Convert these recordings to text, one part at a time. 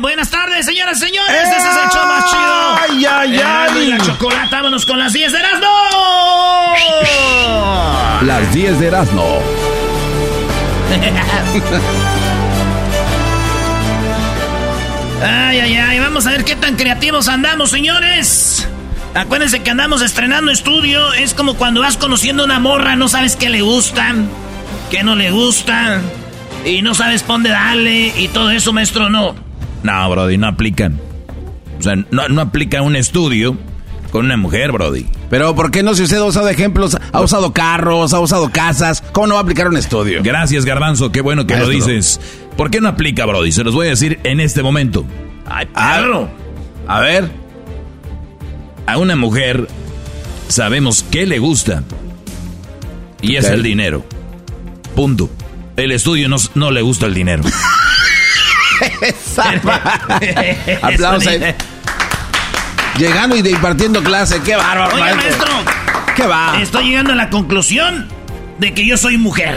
Buenas tardes, señoras y señores. Este es el show más chido. ¡Ay, ay, ay! la vámonos con las 10 de Erasmo. Las 10 de Erasmo. Ay, ay, ay, vamos a ver qué tan creativos andamos, señores. Acuérdense que andamos estrenando estudio. Es como cuando vas conociendo una morra, no sabes qué le gusta, qué no le gusta, y no sabes dónde darle, y todo eso, maestro, no. No, Brody, no aplican. O sea, no, no aplica un estudio con una mujer, Brody. Pero ¿por qué no si usted ha usado ejemplos? Ha usado carros, ha usado casas. ¿Cómo no va a aplicar un estudio? Gracias, Garbanzo, qué bueno que lo dices. ¿Por qué no aplica, Brody? Se los voy a decir en este momento. Ay, perro. A ver. A una mujer sabemos qué le gusta. Y es el dinero. Punto. El estudio no, no le gusta el dinero. Aplausos. ahí. Llegando y impartiendo clase. ¡Qué bárbaro, Oye, maestro! maestro, ¡Qué va! estoy llegando a la conclusión de que yo soy mujer.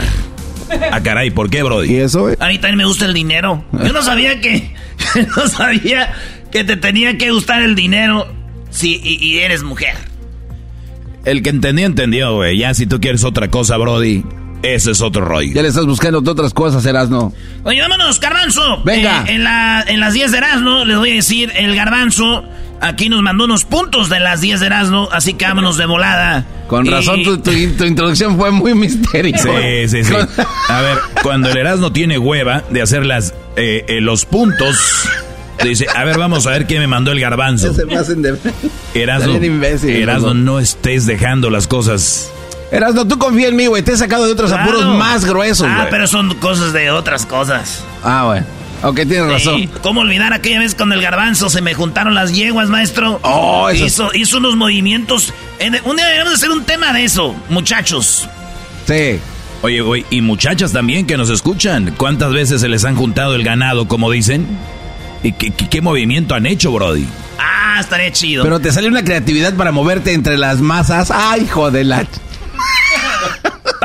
Ah, caray, ¿por qué, ¿Y Brody? eso? eh? A mí también me gusta el dinero. Yo no sabía que. No sabía que te tenía que gustar el dinero si y, y eres mujer. El que entendió, entendió, güey. Ya si tú quieres otra cosa, Brody, ese es otro rollo. Ya le estás buscando otras cosas, Erasno. Oye, vámonos, Garbanzo. Venga. Eh, en, la, en las 10 de Erasmo, les voy a decir, el Garbanzo aquí nos mandó unos puntos de las 10 de Erasmo, así que vámonos de volada. Con Y- razón, tu, tu- tu introducción fue muy misteriosa. Sí, sí, sí. Con- A ver, cuando el Erasmo tiene hueva de hacer las, eh, eh, los puntos, dice, a ver, vamos a ver qué me mandó el garbanzo. Se me hacen de... Erasmo, Está bien imbécil, Erasmo, Erasmo. no estés dejando las cosas. Erasno, tú confía en mí, güey. Te he sacado de otros Claro. apuros más gruesos, Ah, güey. pero son cosas de otras cosas. Ah, bueno. Ok, tienes razón. Sí. ¿Cómo olvidar aquella vez con el garbanzo? Se me juntaron las yeguas, maestro. Oh, eso- hizo, hizo unos movimientos. En- un día deberíamos hacer un tema de eso, muchachos. Sí. Oye, güey, y muchachas también que nos escuchan, ¿cuántas veces se les han juntado el ganado, como dicen? ¿Y qué, qué- qué movimiento han hecho, Brody? Ah, estaría chido. Pero te sale una creatividad para moverte entre las masas. Ay, hijo de la...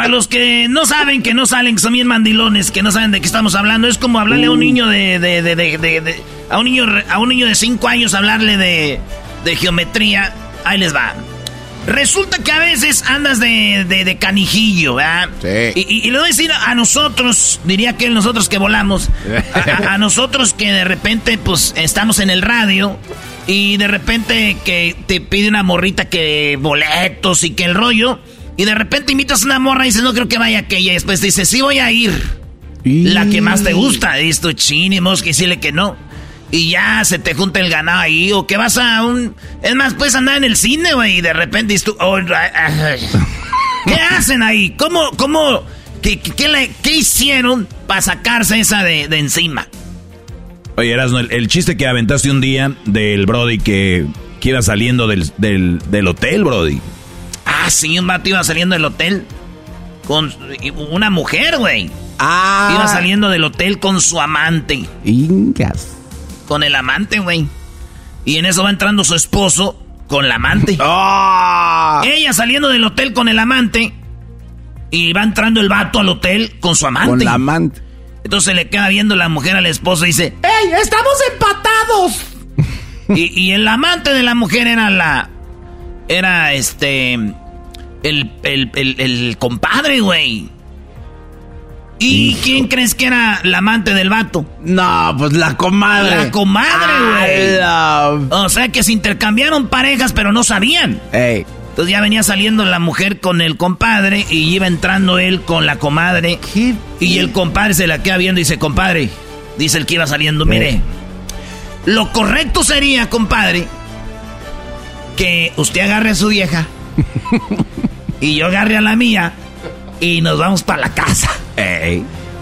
Para los que no saben, que no salen, que son bien mandilones, que no saben de qué estamos hablando, es como hablarle a un niño de, de, de, de- de- de- a un niño a un niño de 5 años hablarle de, geometría. Ahí les va. Resulta que a veces andas de, canijillo, ¿verdad? Sí. Y, y, le voy a decir a nosotros, diría que nosotros que volamos, a, nosotros que de repente, pues, estamos en el radio y de repente que te pide una morrita que boletos y que el rollo, y de repente invitas a una morra y dices, no creo que vaya aquella, y después dices, sí voy a ir. La que más te gusta, y esto chini, que decirle que no y ya se te junta el ganado ahí, o que vas a un... Es más, puedes andar en el cine, güey, y de repente tú... Oh, ¿Qué hacen ahí? ¿Cómo, cómo, qué, qué, hicieron para sacarse esa de, encima? Oye, Erasmo, el, chiste que aventaste un día del Brody que, que iba saliendo del, del, hotel, Brody. Ah, sí, un vato iba saliendo del hotel con una mujer, güey. Ah. Iba saliendo del hotel con su amante. Incas con el amante, güey. Y en eso va entrando su esposo con la amante. ¡Ah! Ella saliendo del hotel con el amante. Y va entrando el vato al hotel con su amante. Con la amante. Entonces le queda viendo la mujer al esposo y dice: ¡Ey, estamos empatados! y, el amante de la mujer era la. Era este. El, el, el compadre, güey. ¿Y quién crees que era la amante del vato? No, pues la comadre. La comadre, güey. O sea que se intercambiaron parejas, pero no sabían. Ey. Entonces ya venía saliendo la mujer con el compadre y iba entrando él con la comadre. Y el compadre se la queda viendo y dice, compadre, dice el que iba saliendo, mire, lo correcto sería, compadre, que usted agarre a su vieja y yo agarre a la mía y nos vamos para la casa.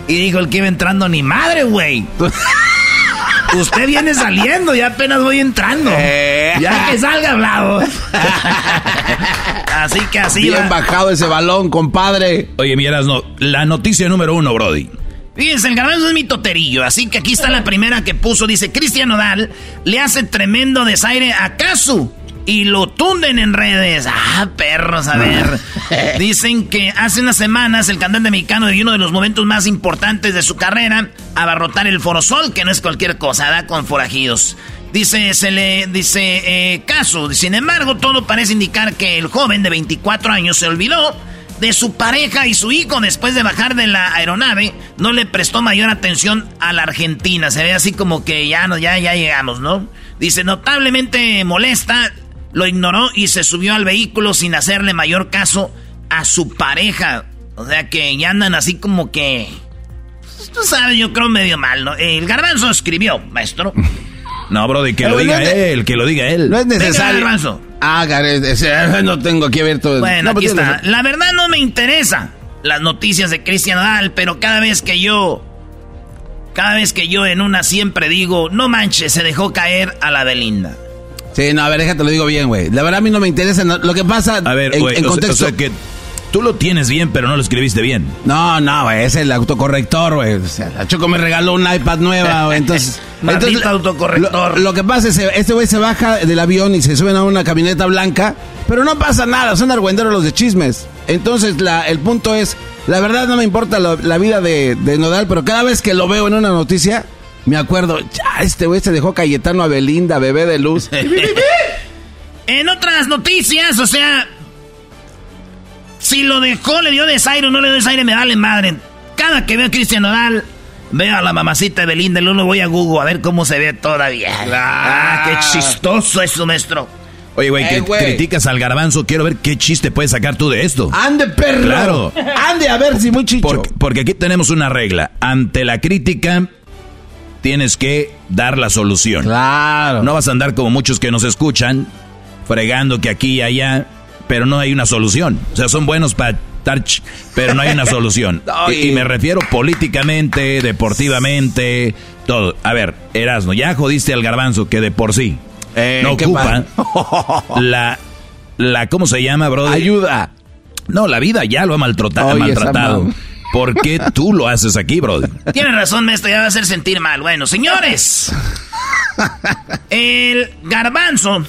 Y dijo el que iba entrando, ni madre, güey. Usted viene saliendo, ya apenas voy entrando. Eh. Ya que salga hablado. así que así Bien bajado ese balón, compadre. Oye, miras, no, la noticia número uno, Brody. Fíjense, el garbanzo es mi toterillo, así que aquí está la primera que puso. Dice, Cristian Nodal le hace tremendo desaire a Casu y lo tunden en redes. Ah, perros, a ver. Dicen que hace unas semanas el cantante mexicano vivió uno de los momentos más importantes de su carrera, abarrotar el Forosol, que no es cualquier cosa, da con forajidos. Dice, se le dice eh, caso. Sin embargo, todo parece indicar que el joven de 24 años se olvidó de su pareja y su hijo después de bajar de la aeronave. No le prestó mayor atención a la Argentina. Se ve así como que ya, no, ya, ya llegamos, ¿no? Dice, notablemente molesta lo ignoró y se subió al vehículo sin hacerle mayor caso a su pareja. O sea que ya andan así como que... Tú sabes, yo creo medio mal, ¿no? El garbanzo escribió, maestro. No, Brody, que lo diga él, que lo diga él. No es necesario. garbanzo. Ah, no tengo aquí abierto. Bueno, aquí está. La verdad no me interesa las noticias de Cristian Nadal, pero cada vez que yo... Cada vez que yo en una siempre digo, no manches, se dejó caer a la Belinda. Sí, no, a ver, déjate lo digo bien, güey. La verdad a mí no me interesa. lo que pasa a ver, en, contexto... O sea, que tú lo tienes bien, pero no lo escribiste bien. No, no, güey, es el autocorrector, güey. O sea, la Choco me regaló un iPad nueva, güey, entonces... entonces autocorrector. Lo, que pasa es que este güey se baja del avión y se suben a una camioneta blanca, pero no pasa nada, son argüenderos los de chismes. Entonces, la, el punto es, la verdad no me importa la vida de, de Nodal, pero cada vez que lo veo en una noticia me acuerdo, ya, este güey se dejó Cayetano a Belinda, bebé de luz. en otras noticias, o sea, si lo dejó, le dio desaire o no le dio desaire, me vale madre. Cada que veo a Cristian Nodal, veo a la mamacita de Belinda, luego voy a Google a ver cómo se ve todavía. Ah, qué chistoso es su maestro. Oye, güey, que eh, criticas al garbanzo, quiero ver qué chiste puedes sacar tú de esto. Ande, perro. Claro. Ande a ver si muy chicho. Porque, porque aquí tenemos una regla. Ante la crítica, tienes que dar la solución. Claro. No vas a andar como muchos que nos escuchan, fregando que aquí y allá, pero no hay una solución. O sea, son buenos para touch, pero no hay una solución. y, me refiero políticamente, deportivamente, todo. A ver, Erasno, ya jodiste al garbanzo que de por sí eh, no ocupa la, la, ¿cómo se llama, brother? Ayuda. No, la vida ya lo ha maltratado. maltratado. ¿Por qué tú lo haces aquí, brother? Tiene razón, maestro, ya va a hacer sentir mal. Bueno, señores. El garbanzo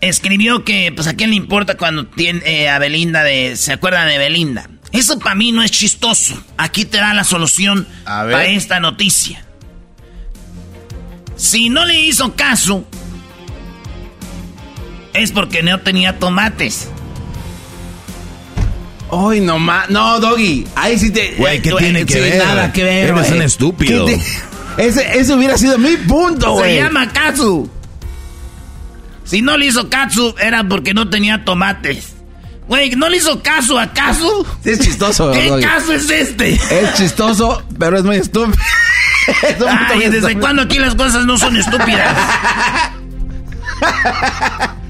escribió que, pues, a quién le importa cuando tiene eh, a Belinda de... ¿Se acuerdan de Belinda? Eso para mí no es chistoso. Aquí te da la solución para esta noticia. Si no le hizo caso, es porque no tenía tomates. Ay, no más. No, Doggy. Ahí sí te. Güey, ¿qué tiene que sí, ver? Nada que ver. Eres güey. un estúpido. ¿Qué te- Ese, ese hubiera sido mi punto, güey. Se llama Katsu. Si no le hizo Katsu, era porque no tenía tomates. Güey, ¿no le hizo caso a Katsu? Sí, es chistoso, ¿Qué Doggy. caso es este? Es chistoso, pero es muy estúpido. Es Ay, ¿desde estúpido. cuándo aquí las cosas no son estúpidas?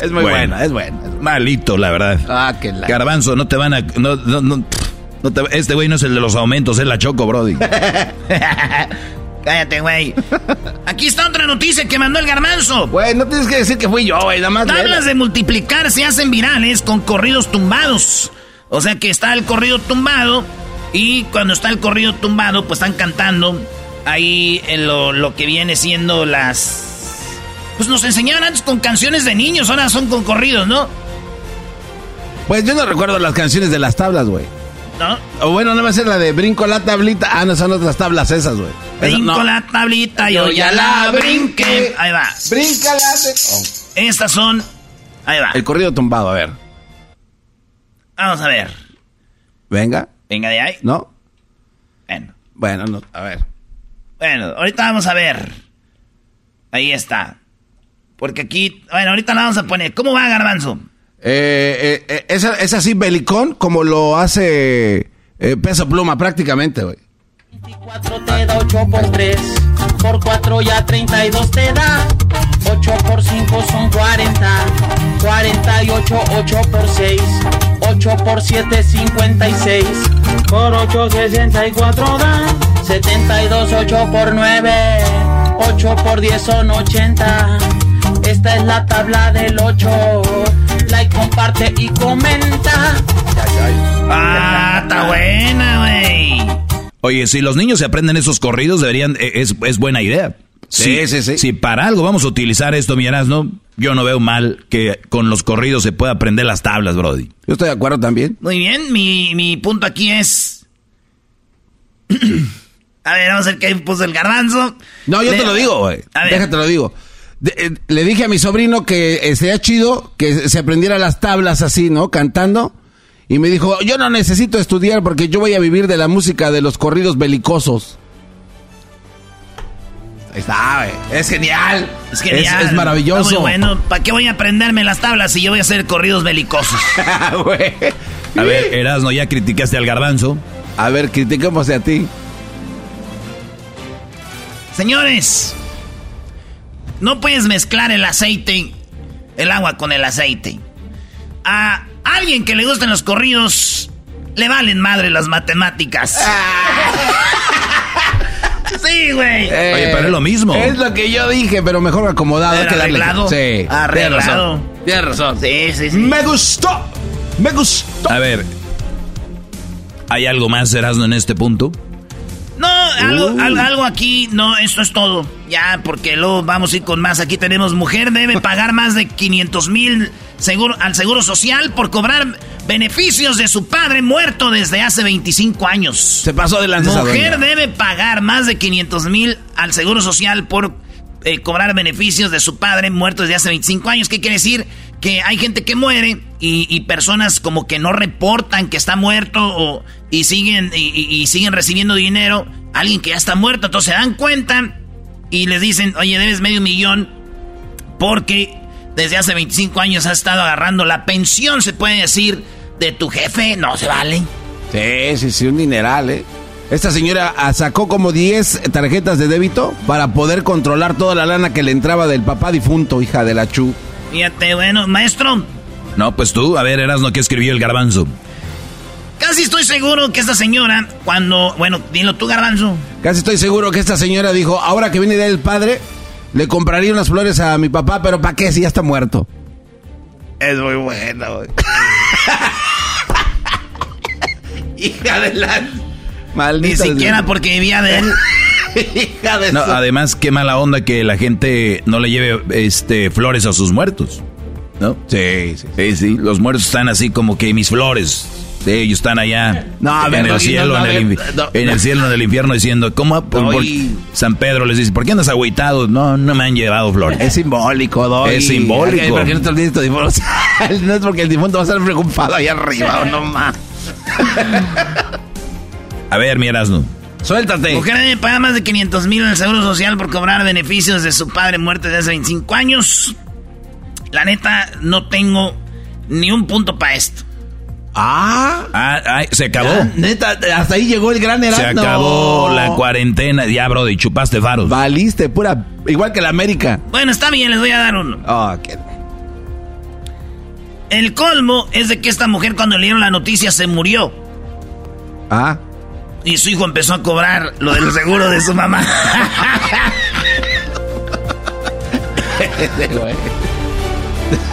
Es muy Bueno. bueno, es bueno. Malito, la verdad. Ah, que la. Garbanzo, no te van a... No, no, no, no te- este güey no es el de los aumentos, es la Choco, Brody. Cállate, güey. Aquí está otra noticia que mandó el garbanzo. Güey, no tienes que decir que fui yo, güey, nada más. Tablas de multiplicar se hacen virales con corridos tumbados. O sea que está el corrido tumbado y cuando está el corrido tumbado, pues están cantando ahí en lo, lo que viene siendo las... Pues nos enseñaban antes con canciones de niños, ahora son con corridos, ¿no? Pues yo no recuerdo las canciones de las tablas, güey. ¿No? O bueno, no va a ser la de brinco la tablita. Ah, no, son otras tablas esas, güey. Brinco no. la tablita, yo ya la brinqué. Ahí va. Brinca la Oh, Estas son... Ahí va. El corrido tumbado, a ver. Vamos a ver. Venga, Venga de ahí. ¿no? Bueno. Bueno, no, a ver. Bueno, ahorita vamos a ver. Ahí está. Porque aquí, bueno, ahorita la vamos a poner. ¿Cómo va, Garbanzo? Eh, eh, eh, es, es así belicón como lo hace eh, peso pluma prácticamente, güey. 24 te da 8 por 3, por 4 ya 32 te da, 8 por 5 son 40, 48, 8 por 6, 8 por 7 56, por 8 64 da, 72, 8 por 9, 8 por 10 son 80, esta es la tabla del 8, like, comparte y comenta. Ah, está buena, güey. Oye, si los niños se aprenden esos corridos, deberían... eh, Es, es buena idea. Sí, sí, sí. Si para algo vamos a utilizar esto, mi ¿no? Yo no veo mal que con los corridos se pueda aprender las tablas, Brody. Yo estoy de acuerdo también. Muy bien, mi, mi punto aquí es... a ver, vamos a ver qué puso el Garbanzo. No, yo Le- te lo digo, güey. Déjate lo digo. De- eh, le dije a mi sobrino que eh, sería chido que se aprendiera las tablas así, ¿no? Cantando. Y me dijo, yo no necesito estudiar porque yo voy a vivir de la música de los corridos belicosos. Ahí está, güey. Es genial. Es genial. Es, es maravilloso. Está muy bueno. ¿Para qué voy a aprenderme las tablas si yo voy a hacer corridos belicosos? Güey. A ver, Erasno, ya criticaste al garbanzo. A ver, critiquemos a ti. Señores, no puedes mezclar el aceite, el agua con el aceite. A alguien que le gusten los corridos, le valen madre las matemáticas. sí, güey. Oye, pero es lo mismo. Es lo que yo dije, pero mejor acomodado. Pero que darle- arreglado. Sí. Arreglado. Tienes razón. Sí, sí, sí. Me gustó. Me gustó. A ver, ¿hay algo más, Erasno, en este punto? No, algo, Uh. al- algo aquí, no, esto es todo. Ya, porque luego vamos a ir con más. Aquí tenemos mujer debe pagar más de 500 mil seguro, al Seguro Social por cobrar beneficios de su padre muerto desde hace 25 años. Se pasó de lanza esa Mujer debe pagar más de 500 mil al Seguro Social por eh, cobrar beneficios de su padre muerto desde hace 25 años. ¿Qué quiere decir? Que hay gente que muere y, y personas como que no reportan que está muerto o, y, siguen, y, y- y siguen recibiendo dinero. Alguien que ya está muerto, entonces se dan cuenta y les dicen, oye, debes medio millón porque desde hace 25 años has estado agarrando la pensión, se puede decir, de tu jefe. No se vale. Sí, sí, sí, un dineral, ¿eh? Esta señora ah, sacó como 10 tarjetas de débito para poder controlar toda la lana que le entraba del papá difunto, hija de la Chu. Fíjate, bueno, maestro, No, pues tú, a ver, Erasno, ¿qué escribió el garbanzo? Casi estoy seguro que esta señora, cuando. Bueno, dilo tú, Garbanzo. Casi estoy seguro que esta señora dijo, ahora que viene del padre, le compraría unas flores a mi papá, pero ¿para qué si ya está muerto? Es muy bueno, güey. hija de la... Ni Maldita siquiera porque vivía de él. hija de No, su- además, qué mala onda que la gente no le lleve este flores a sus muertos. ¿No? Sí, sí. Sí, sí, los muertos están así como que mis flores. Sí, ellos están allá No, en, ver, el cielo, no, no, en, el, en el cielo, en el infierno, diciendo, ¿cómo? Por- por-. San Pedro les dice, ¿por qué andas agüitado? No, no me han llevado flores. Es simbólico, Doggy. Es simbólico. ¿Por qué no te olvides tu difunto? no es porque el difunto va a estar preocupado ahí arriba, o no más. A ver, mi Erasmo. Suéltate. Mujer debe pagar más de 500 mil en el Seguro Social por cobrar beneficios de su padre muerto desde hace 25 años. La neta, no tengo ni un punto para esto. Ah, Ah, ay, se acabó. ya, neta, hasta ahí llegó el gran Se Erasmo. acabó la cuarentena. Ya, bro, y chupaste faros. Valiste, pura. Igual que la América. Bueno, está bien, les voy a dar uno. Oh, qué. El colmo es de que esta mujer cuando le dieron la noticia se murió. Ah. Y su hijo empezó a cobrar lo del seguro de su mamá.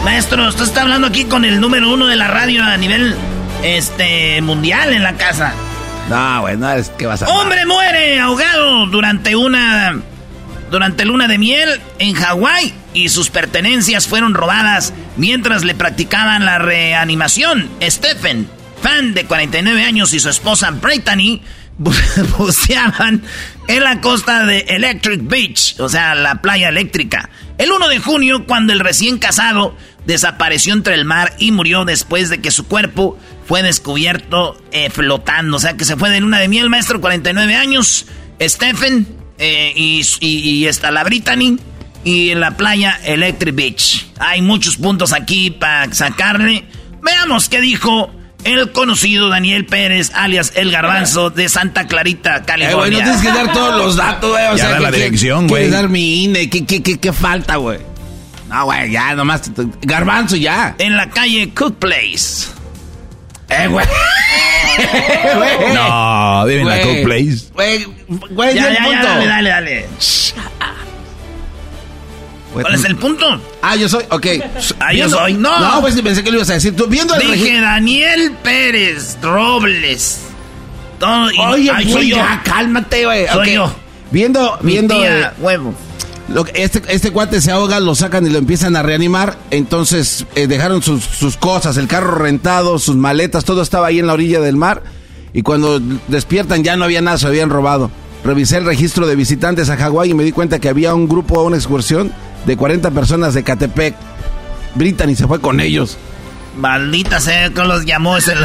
Maestro, usted está hablando aquí con el número uno de la radio a nivel este mundial en la casa. No, güey, no es que vas a. Hombre muere ahogado durante una durante luna de miel en Hawái y sus pertenencias fueron robadas mientras le practicaban la reanimación. Stephen, fan de 49 años y su esposa Brittany buceaban en la costa de Electric Beach, o sea, la playa eléctrica. El 1 de junio, cuando el recién casado desapareció entre el mar y murió después de que su cuerpo fue descubierto eh, flotando. O sea, que se fue de luna de miel, maestro, 49 años. Stephen eh, y, y, está la Brittany y en la playa Electric Beach. Hay muchos puntos aquí para sacarle. Veamos qué dijo el conocido Daniel Pérez, alias El Garbanzo, de Santa Clarita, Eh, güey, California. no tienes que dar todos los datos, güey. O Ya sea, da la que- dirección, güey. Quieres dar mi INE. ¿Qué, qué, qué, qué falta, güey? No, güey, ya, nomás. Garbanzo, ya. En la calle Cook Place. Eh, güey. No, vive en la. Cook Place. Güey, güey, Ya, ya, ya, dale, dale, dale. ¿Cuál es el punto? Ah, yo soy, ok. Ah, yo soy, no. No, pues pensé que lo ibas a decir. Tú viendo el Dije. Daniel Pérez Robles. Todo, y- Oye, Ay, soy yo. ya, cálmate, güey. Soy Ok. yo. Viendo, Mi viendo. tía, eh, huevo. lo que- este, este cuate se ahoga, lo sacan y lo empiezan a reanimar. Entonces eh, dejaron sus, sus cosas, el carro rentado, sus maletas, todo estaba ahí en la orilla del mar. Y cuando despiertan ya no había nada, se habían robado. Revisé el registro de visitantes a Hawái y me di cuenta que había un grupo, una excursión de 40 personas de Catepec. Brittany se fue con ellos. Maldita sea, que los llamó ese.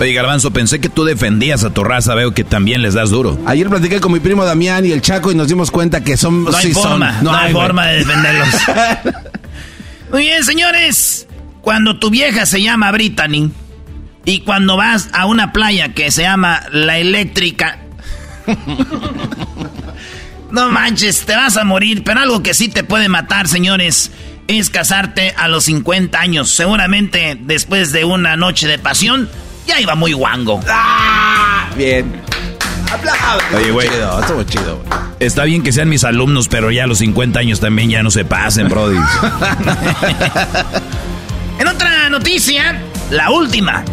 Oye, Garbanzo, pensé que tú defendías a tu raza. Veo que también les das duro. Ayer platiqué con mi primo Damián y el Chaco y nos dimos cuenta que son... No hay sí son- forma, no, hay güey. forma de defenderlos. Muy bien, señores. Cuando tu vieja se llama Brittany y cuando vas a una playa que se llama La Eléctrica. no manches, te vas a morir, pero algo que sí te puede matar, señores, es casarte a los 50 años. Seguramente después de una noche de pasión, ya iba muy guango. Bien. Aplausos. Oye, güey. Chido, estuvo chido, güey. Está bien que sean mis alumnos, pero ya a los 50 años también ya no se pasen, brody. En otra noticia, la última.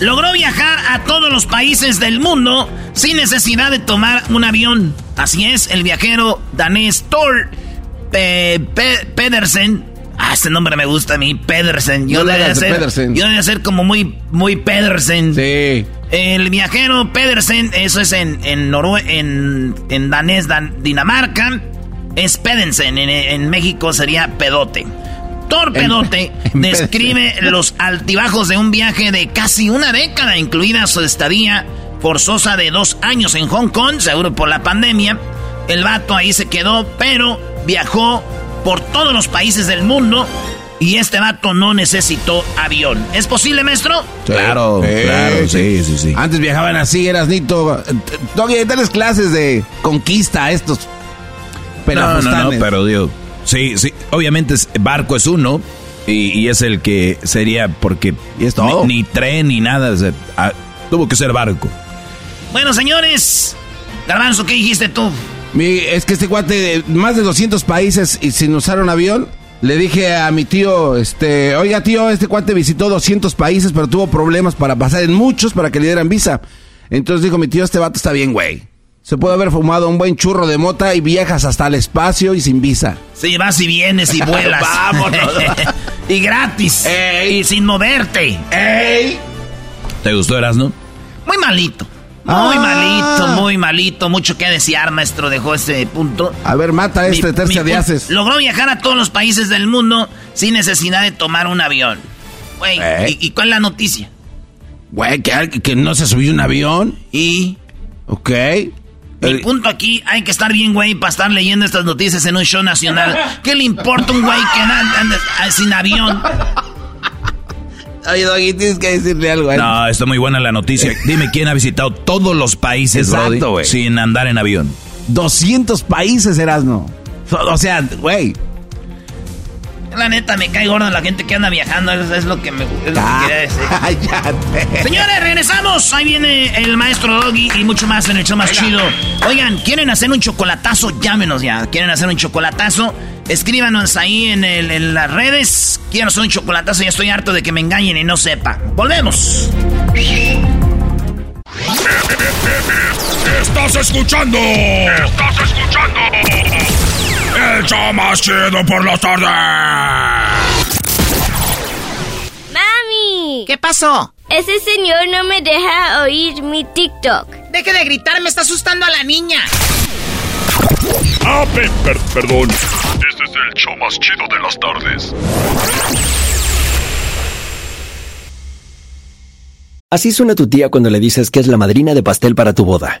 Logró viajar a todos los países del mundo sin necesidad de tomar un avión. Así es, el viajero danés Thor Pe- Pe- Pedersen. Ah, este nombre me gusta a mí, Pedersen. Yo No le debe hagas de ser, Pedersen. yo ser como muy, muy Pedersen. Sí. El viajero Pedersen, eso es en, en, Norue- en, en danés, Dan- Dinamarca, es Pedersen. En, en México sería pedote. Thor Pedote describe los altibajos de un viaje de casi una década, incluida su estadía forzosa de dos años en Hong Kong, seguro por la pandemia. El vato ahí se quedó, pero viajó por todos los países del mundo y este vato no necesitó avión. ¿Es posible, maestro? Claro, claro, sí, sí, sí. Antes viajaban así, eras nito. Todavía darles clases de conquista a estos No, no, no, pero digo, sí, sí, obviamente es- barco es uno y, y es el que sería porque Y es todo. Ni, ni tren ni nada, o sea, tuvo que ser barco. Bueno, señores. Garbanzo, ¿qué dijiste tú? Mi- es que este cuate, de más de 200 países y sin usar un avión. Le dije a mi tío, este, oiga tío, este cuate visitó 200 países, pero tuvo problemas para pasar en muchos para que le dieran visa. Entonces dijo mi tío, este vato está bien, güey. Se puede haber fumado un buen churro de mota y viajas hasta el espacio y sin visa. Sí, vas y vienes y vuelas. Vámonos. Y gratis. Y sin moverte. ¡Ey! ¿Te gustó Erasno? Muy malito. Muy Ah. malito, muy malito. Mucho que desear, maestro. Dejó ese punto. A ver, mata a este Mi- tercia mi de pu- haces. Logró viajar a todos los países del mundo sin necesidad de tomar un avión. Güey, Eh. ¿y, y cuál es la noticia? Güey, que, que no se subió un avión. Y Ok. El- punto aquí, hay que estar bien, güey, para estar leyendo estas noticias en un show nacional. ¿Qué le importa un güey que anda, anda- ah, sin avión? Oye, Doggy, tienes que decirle algo a él. No, está muy buena la noticia. Dime quién ha visitado todos los países, Exacto, Brody, güey. sin andar en avión. 200 países, Erasno. O sea, güey. La neta, me cae gorda la gente que anda viajando. Es, es lo que me es lo que Ah, quería decir. cállate. Señores, regresamos. Ahí viene el maestro Doggy y mucho más en el show más chido. Oigan, ¿quieren hacer un chocolatazo? Llámenos ya. ¿Quieren hacer un chocolatazo? Escríbanos ahí en, el- en las redes. Quiero hacer un chocolatazo. Ya estoy harto de que me engañen y no sepa. Volvemos. Estás escuchando. Estás escuchando. El show más chido por la tarde. ¡Mami! ¿Qué pasó? Ese señor no me deja oír mi TikTok. Deje de gritar, me está asustando a la niña. Ah, pe- per- perdón. Este es el show más chido de las tardes. Así suena tu tía cuando le dices que es la madrina de pastel para tu boda.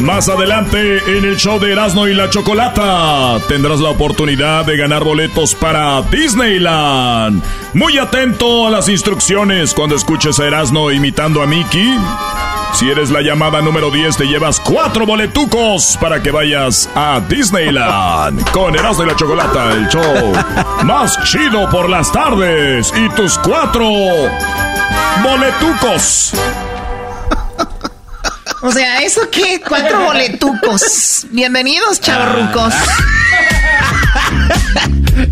Más adelante en el show de Erasmo y la Chocolata tendrás la oportunidad de ganar boletos para Disneyland. Muy atento a las instrucciones cuando escuches a Erasmo imitando a Mickey. Si eres la llamada número 10 te llevas cuatro boletucos para que vayas a Disneyland con Erasmo y la Chocolata, el show más chido por las tardes y tus cuatro boletucos. O sea, ¿eso qué? Cuatro boletucos. Bienvenidos, chavorrucos.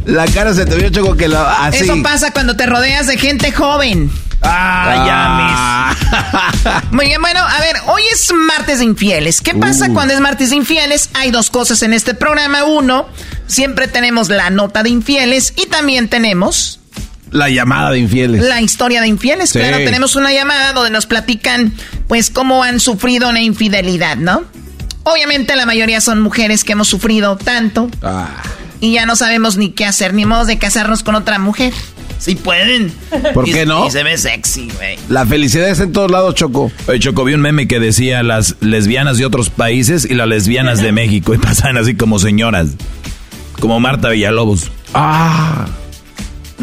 La cara se te vio, Choco, que lo así. Eso pasa cuando te rodeas de gente joven. Ah, Muy bien, bueno, a ver, hoy es martes de infieles. ¿Qué pasa Uh. cuando es martes de infieles? Hay dos cosas en este programa. Uno, siempre tenemos la nota de infieles y también tenemos La llamada de infieles. la historia de infieles. Sí. Claro, tenemos una llamada donde nos platican, pues, cómo han sufrido una infidelidad, ¿no? Obviamente la mayoría son mujeres que hemos sufrido tanto Ah. y ya no sabemos ni qué hacer, ni modo de casarnos con otra mujer. Si pueden. ¿Por Y- qué no? Y se ve sexy, güey. La felicidad está en todos lados, Choco. Oye, Choco, vi un meme que decía las lesbianas de otros países y las lesbianas de México. Y pasaban así como señoras. Como Marta Villalobos. Ah.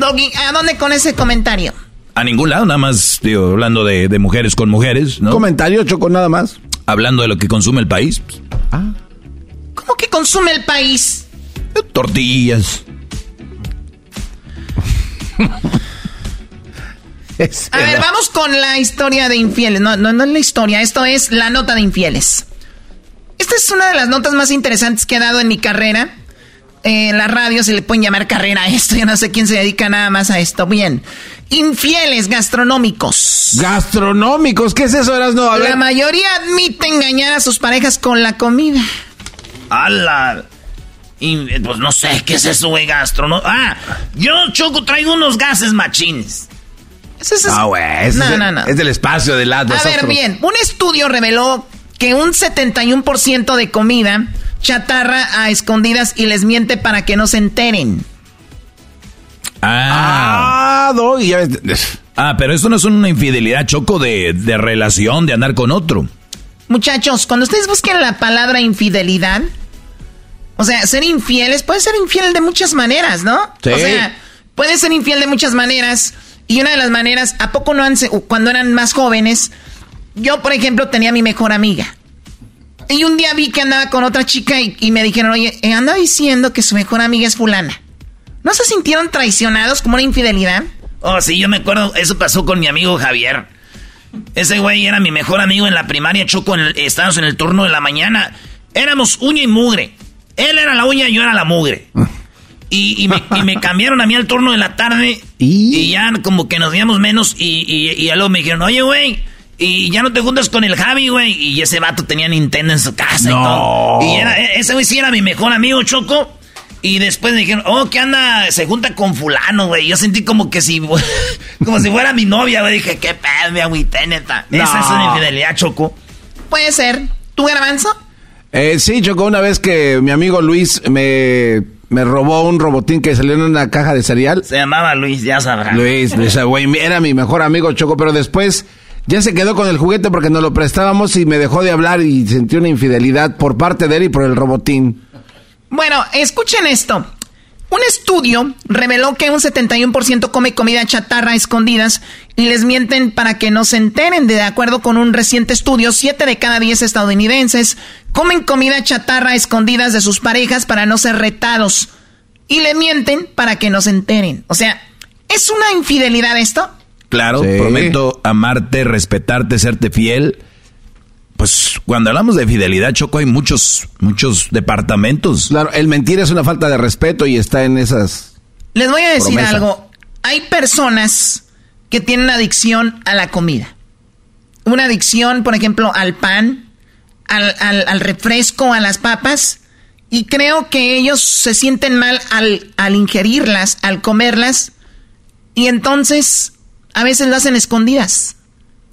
Doggy, ¿a dónde con ese comentario? A ningún lado, nada más, digo, hablando de, de mujeres con mujeres, ¿no? Comentario, Choco, nada más. Hablando de lo que consume el país. ¿Cómo que consume el país? Tortillas. A ver, vamos con la historia de infieles. No, no, no es la historia, esto es la nota de infieles. Esta es una de las notas más interesantes que he dado en mi carrera. Eh, En la radio se le pueden llamar carrera a esto, yo no sé quién se dedica nada más a esto. Bien, infieles gastronómicos. ¿Gastronómicos? ¿Qué es eso, Erasno? A La mayoría admite engañar a sus parejas con la comida. ¡Hala! Y, pues no sé, ¿qué es eso, güey, gastronómico? Ah, yo, Choco, traigo unos gases machines. Eso es- Ah, güey. No, es, no, no. es del espacio de las A ver, bien, un estudio reveló que un 71% de comida chatarra a escondidas y les miente para que no se enteren. Ah. Ah, no, ya Ah, pero eso no es una infidelidad, Choco, de, de relación, de andar con otro. Muchachos, cuando ustedes busquen la palabra infidelidad, o sea, ser infieles, puede ser infiel de muchas maneras, ¿no? Sí. O sea, puede ser infiel de muchas maneras. Y una de las maneras, ¿a poco no han, cuando eran más jóvenes? Yo, por ejemplo, tenía a mi mejor amiga. Y un día vi que andaba con otra chica y, y me dijeron, oye, eh, anda diciendo que su mejor amiga es fulana. ¿No se sintieron traicionados como una infidelidad? Oh, sí, yo me acuerdo, eso pasó con mi amigo Javier. Ese güey era mi mejor amigo en la primaria, Choco, en el- estábamos en el turno de la mañana. Éramos uña y mugre. Él era la uña y yo era la mugre. Y, y me, y me cambiaron a mí al turno de la tarde y, ya como que nos veíamos menos y, y, luego me dijeron, oye, güey, y ya no te juntas con el Javi, güey. Y ese vato tenía Nintendo en su casa y todo. Y era, e- ese güey sí era mi mejor amigo, Choco. Y después me dijeron, oh, ¿qué anda? Se junta con fulano, güey. Yo sentí como que si, como si fuera mi novia, güey. Dije, qué pedo, mi agüité, neta. No. Esa es una infidelidad, Choco. Puede ser. ¿Tú, Garbanzo? Eh, sí, chocó una vez que mi amigo Luis me, me robó un robotín que salió en una caja de cereal. Se llamaba Luis, ya sabrás. Luis, ese güey era mi mejor amigo, Choco, pero después ya se quedó con el juguete porque nos lo prestábamos y me dejó de hablar y sentí una infidelidad por parte de él y por el robotín. Bueno, escuchen esto. Un estudio reveló que un 71% come comida chatarra a escondidas y les mienten para que no se enteren. De acuerdo con un reciente estudio, 7 de cada 10 estadounidenses comen comida chatarra a escondidas de sus parejas para no ser retados. Y le mienten para que no se enteren. O sea, ¿es una infidelidad esto? Claro, Sí. prometo amarte, respetarte, serte fiel. Pues cuando hablamos de fidelidad, Choco, hay muchos, muchos departamentos. Claro, el mentir es una falta de respeto y está en esas... Les voy a decir algo. Hay personas que tienen adicción a la comida. Una adicción, por ejemplo, al pan, al, al- al refresco, a las papas. Y creo que ellos se sienten mal al, al ingerirlas, al comerlas. Y entonces a veces lo hacen escondidas.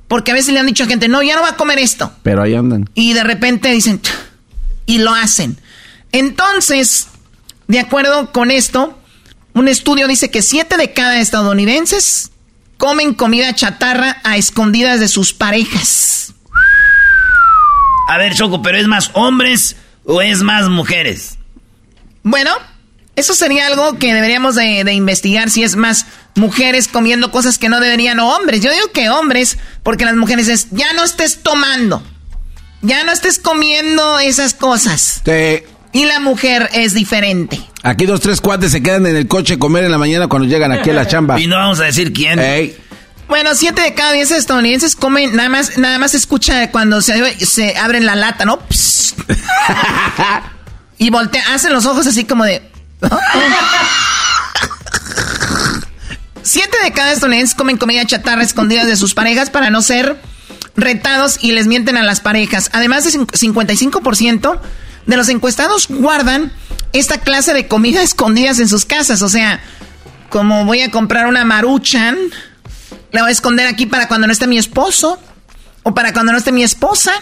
Porque a veces le han dicho a gente, no, ya no va a comer esto. Pero ahí andan. Y de repente dicen, y lo hacen. Entonces, de acuerdo con esto, un estudio dice que 7 de cada estadounidenses comen comida chatarra a escondidas de sus parejas. A ver, Choco, ¿pero es más hombres o es más mujeres? Bueno, eso sería algo que deberíamos de, de investigar si es más mujeres comiendo cosas que no deberían o hombres. Yo digo que hombres, porque las mujeres es, ya no estés tomando, ya no estés comiendo esas cosas. Te- Y la mujer es diferente. aquí dos, tres cuates se quedan en el coche a comer en la mañana cuando llegan aquí a la chamba. Y no vamos a decir quién. Ey, Bueno, siete de cada diez estadounidenses comen, nada más, nada más se escucha cuando se, se abren la lata, ¿no? Y voltean, hacen los ojos así como de... Siete de cada estadounidenses comen comida chatarra escondidas de sus parejas para no ser retados y les mienten a las parejas. Además de 55% de los encuestados guardan esta clase de comida escondidas en sus casas. O sea, como voy a comprar una maruchan, la voy a esconder aquí para cuando no esté mi esposo o para cuando no esté mi esposa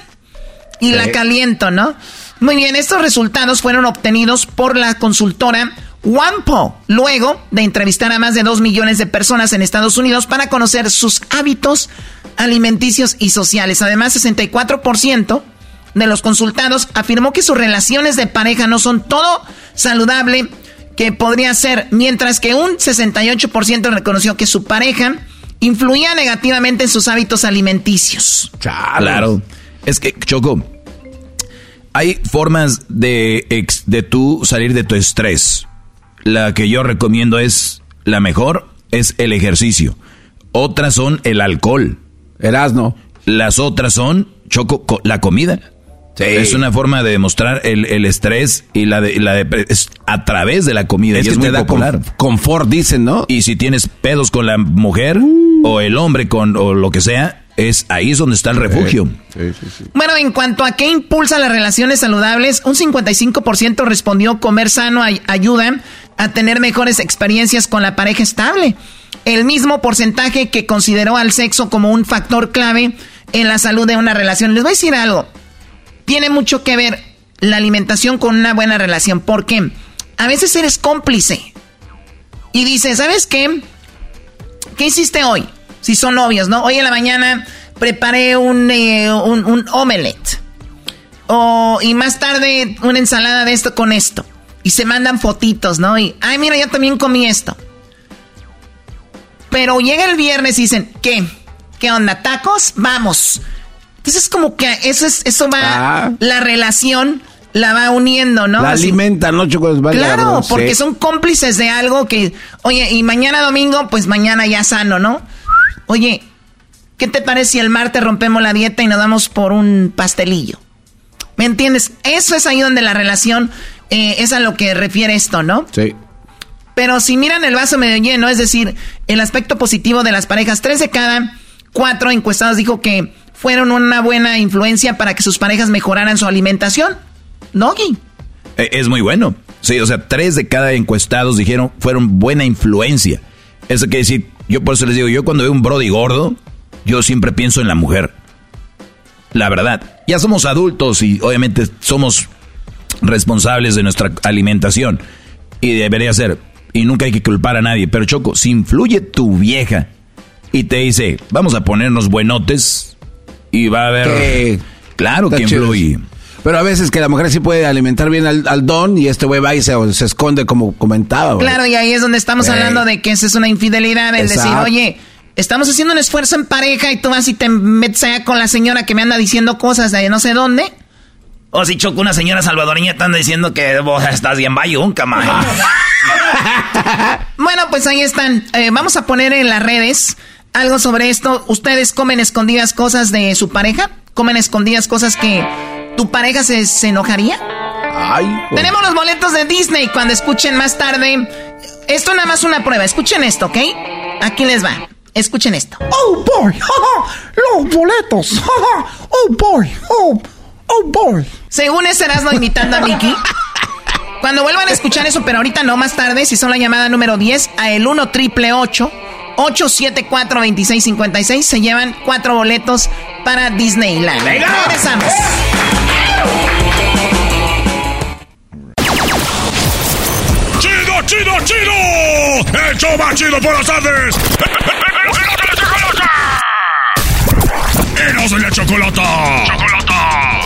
y la caliento, ¿no? Muy bien, estos resultados fueron obtenidos por la consultora Wampo, luego de entrevistar a más de 2 millones de personas en Estados Unidos para conocer sus hábitos alimenticios y sociales. Además, 64% de los consultados afirmó que sus relaciones de pareja no son todo saludable que podría ser, mientras que un 68% reconoció que su pareja influía negativamente en sus hábitos alimenticios. Claro. Es que, Choco, hay formas de, ex- de tú salir de tu estrés. La que yo recomiendo es, la mejor es el ejercicio. Otras son el alcohol. Erasno. Las otras son, Choco, co- la comida. Es una forma de demostrar el, el estrés y la de, la de es a través de la comida. Es y que es muy te popular. conf- confort, dicen, ¿no? Y si tienes pedos con la mujer o el hombre con o lo que sea, es ahí es donde está el refugio. Bueno, en cuanto a qué impulsa las relaciones saludables, un 55% respondió comer sano ay- ayuda a tener mejores experiencias con la pareja estable. El mismo porcentaje que consideró al sexo como un factor clave en la salud de una relación. Les voy a decir algo. Tiene mucho que ver la alimentación con una buena relación. ¿Por qué? A veces eres cómplice. Y dices, ¿sabes qué? ¿Qué hiciste hoy? Si son novios, ¿no? Hoy en la mañana preparé un, eh, un, un omelette. O, y más tarde una ensalada de esto con esto. Y se mandan fotitos, ¿no? Y, ay, mira, yo también comí esto. Pero llega el viernes y dicen, ¿qué? ¿Qué onda? ¿Tacos? Vamos. Entonces es como que eso, es, eso va, Ah. la relación la va uniendo, ¿no? La Así- alimenta, ¿no, la Claro, porque son cómplices de algo que, oye, y mañana domingo, pues mañana ya sano, ¿no? Oye, ¿qué te parece si el martes rompemos la dieta y nos damos por un pastelillo? ¿Me entiendes? Eso es ahí donde la relación eh, es a lo que refiere esto, ¿no? Sí. Pero si miran el vaso medio lleno, es decir, el aspecto positivo de las parejas, tres de cada cuatro encuestados dijo que fueron una buena influencia para que sus parejas mejoraran su alimentación. Doggy. Eh, Es muy bueno. Sí, o sea, tres de cada encuestados dijeron fueron buena influencia. Eso quiere decir, yo por eso les digo, yo cuando veo un Brody gordo, yo siempre pienso en la mujer. La verdad. Ya somos adultos y obviamente somos responsables de nuestra alimentación. Y debería ser. Y nunca hay que culpar a nadie. Pero Choco, si influye tu vieja y te dice, vamos a ponernos buenotes y va a haber... Claro que chido. Pero a veces que la mujer sí puede alimentar bien al, al don y este güey va y se, se esconde como comentaba. Claro, y ahí es donde estamos Ey. hablando de que esa es una infidelidad, el decir, oye, estamos haciendo un esfuerzo en pareja y tú vas y te metes allá con la señora que me anda diciendo cosas de no sé dónde. O si choco una señora salvadoreña te anda diciendo que vos estás bien bayunca, maje. Bueno, pues ahí están. Eh, vamos a poner en las redes algo sobre esto. ¿Ustedes comen escondidas cosas de su pareja? ¿Comen escondidas cosas que tu pareja se, se enojaría? Ay. Tenemos los boletos de Disney cuando escuchen más tarde. Esto nada más una prueba. Escuchen esto, ¿ok? Aquí les va. Escuchen esto. Oh boy, los boletos. Oh boy, oh, oh boy. Según ese Erasmo imitando a Mickey. Cuando vuelvan a escuchar eso, pero ahorita no, más tarde, si son la llamada número 10, a el 1 triple 874 2656 se llevan cuatro boletos para Disneyland. Regresamos. ¡Chido, chido, chido! ¡El show más chido por las tardes! ¡Eros de la chocolata! ¡Chocolata!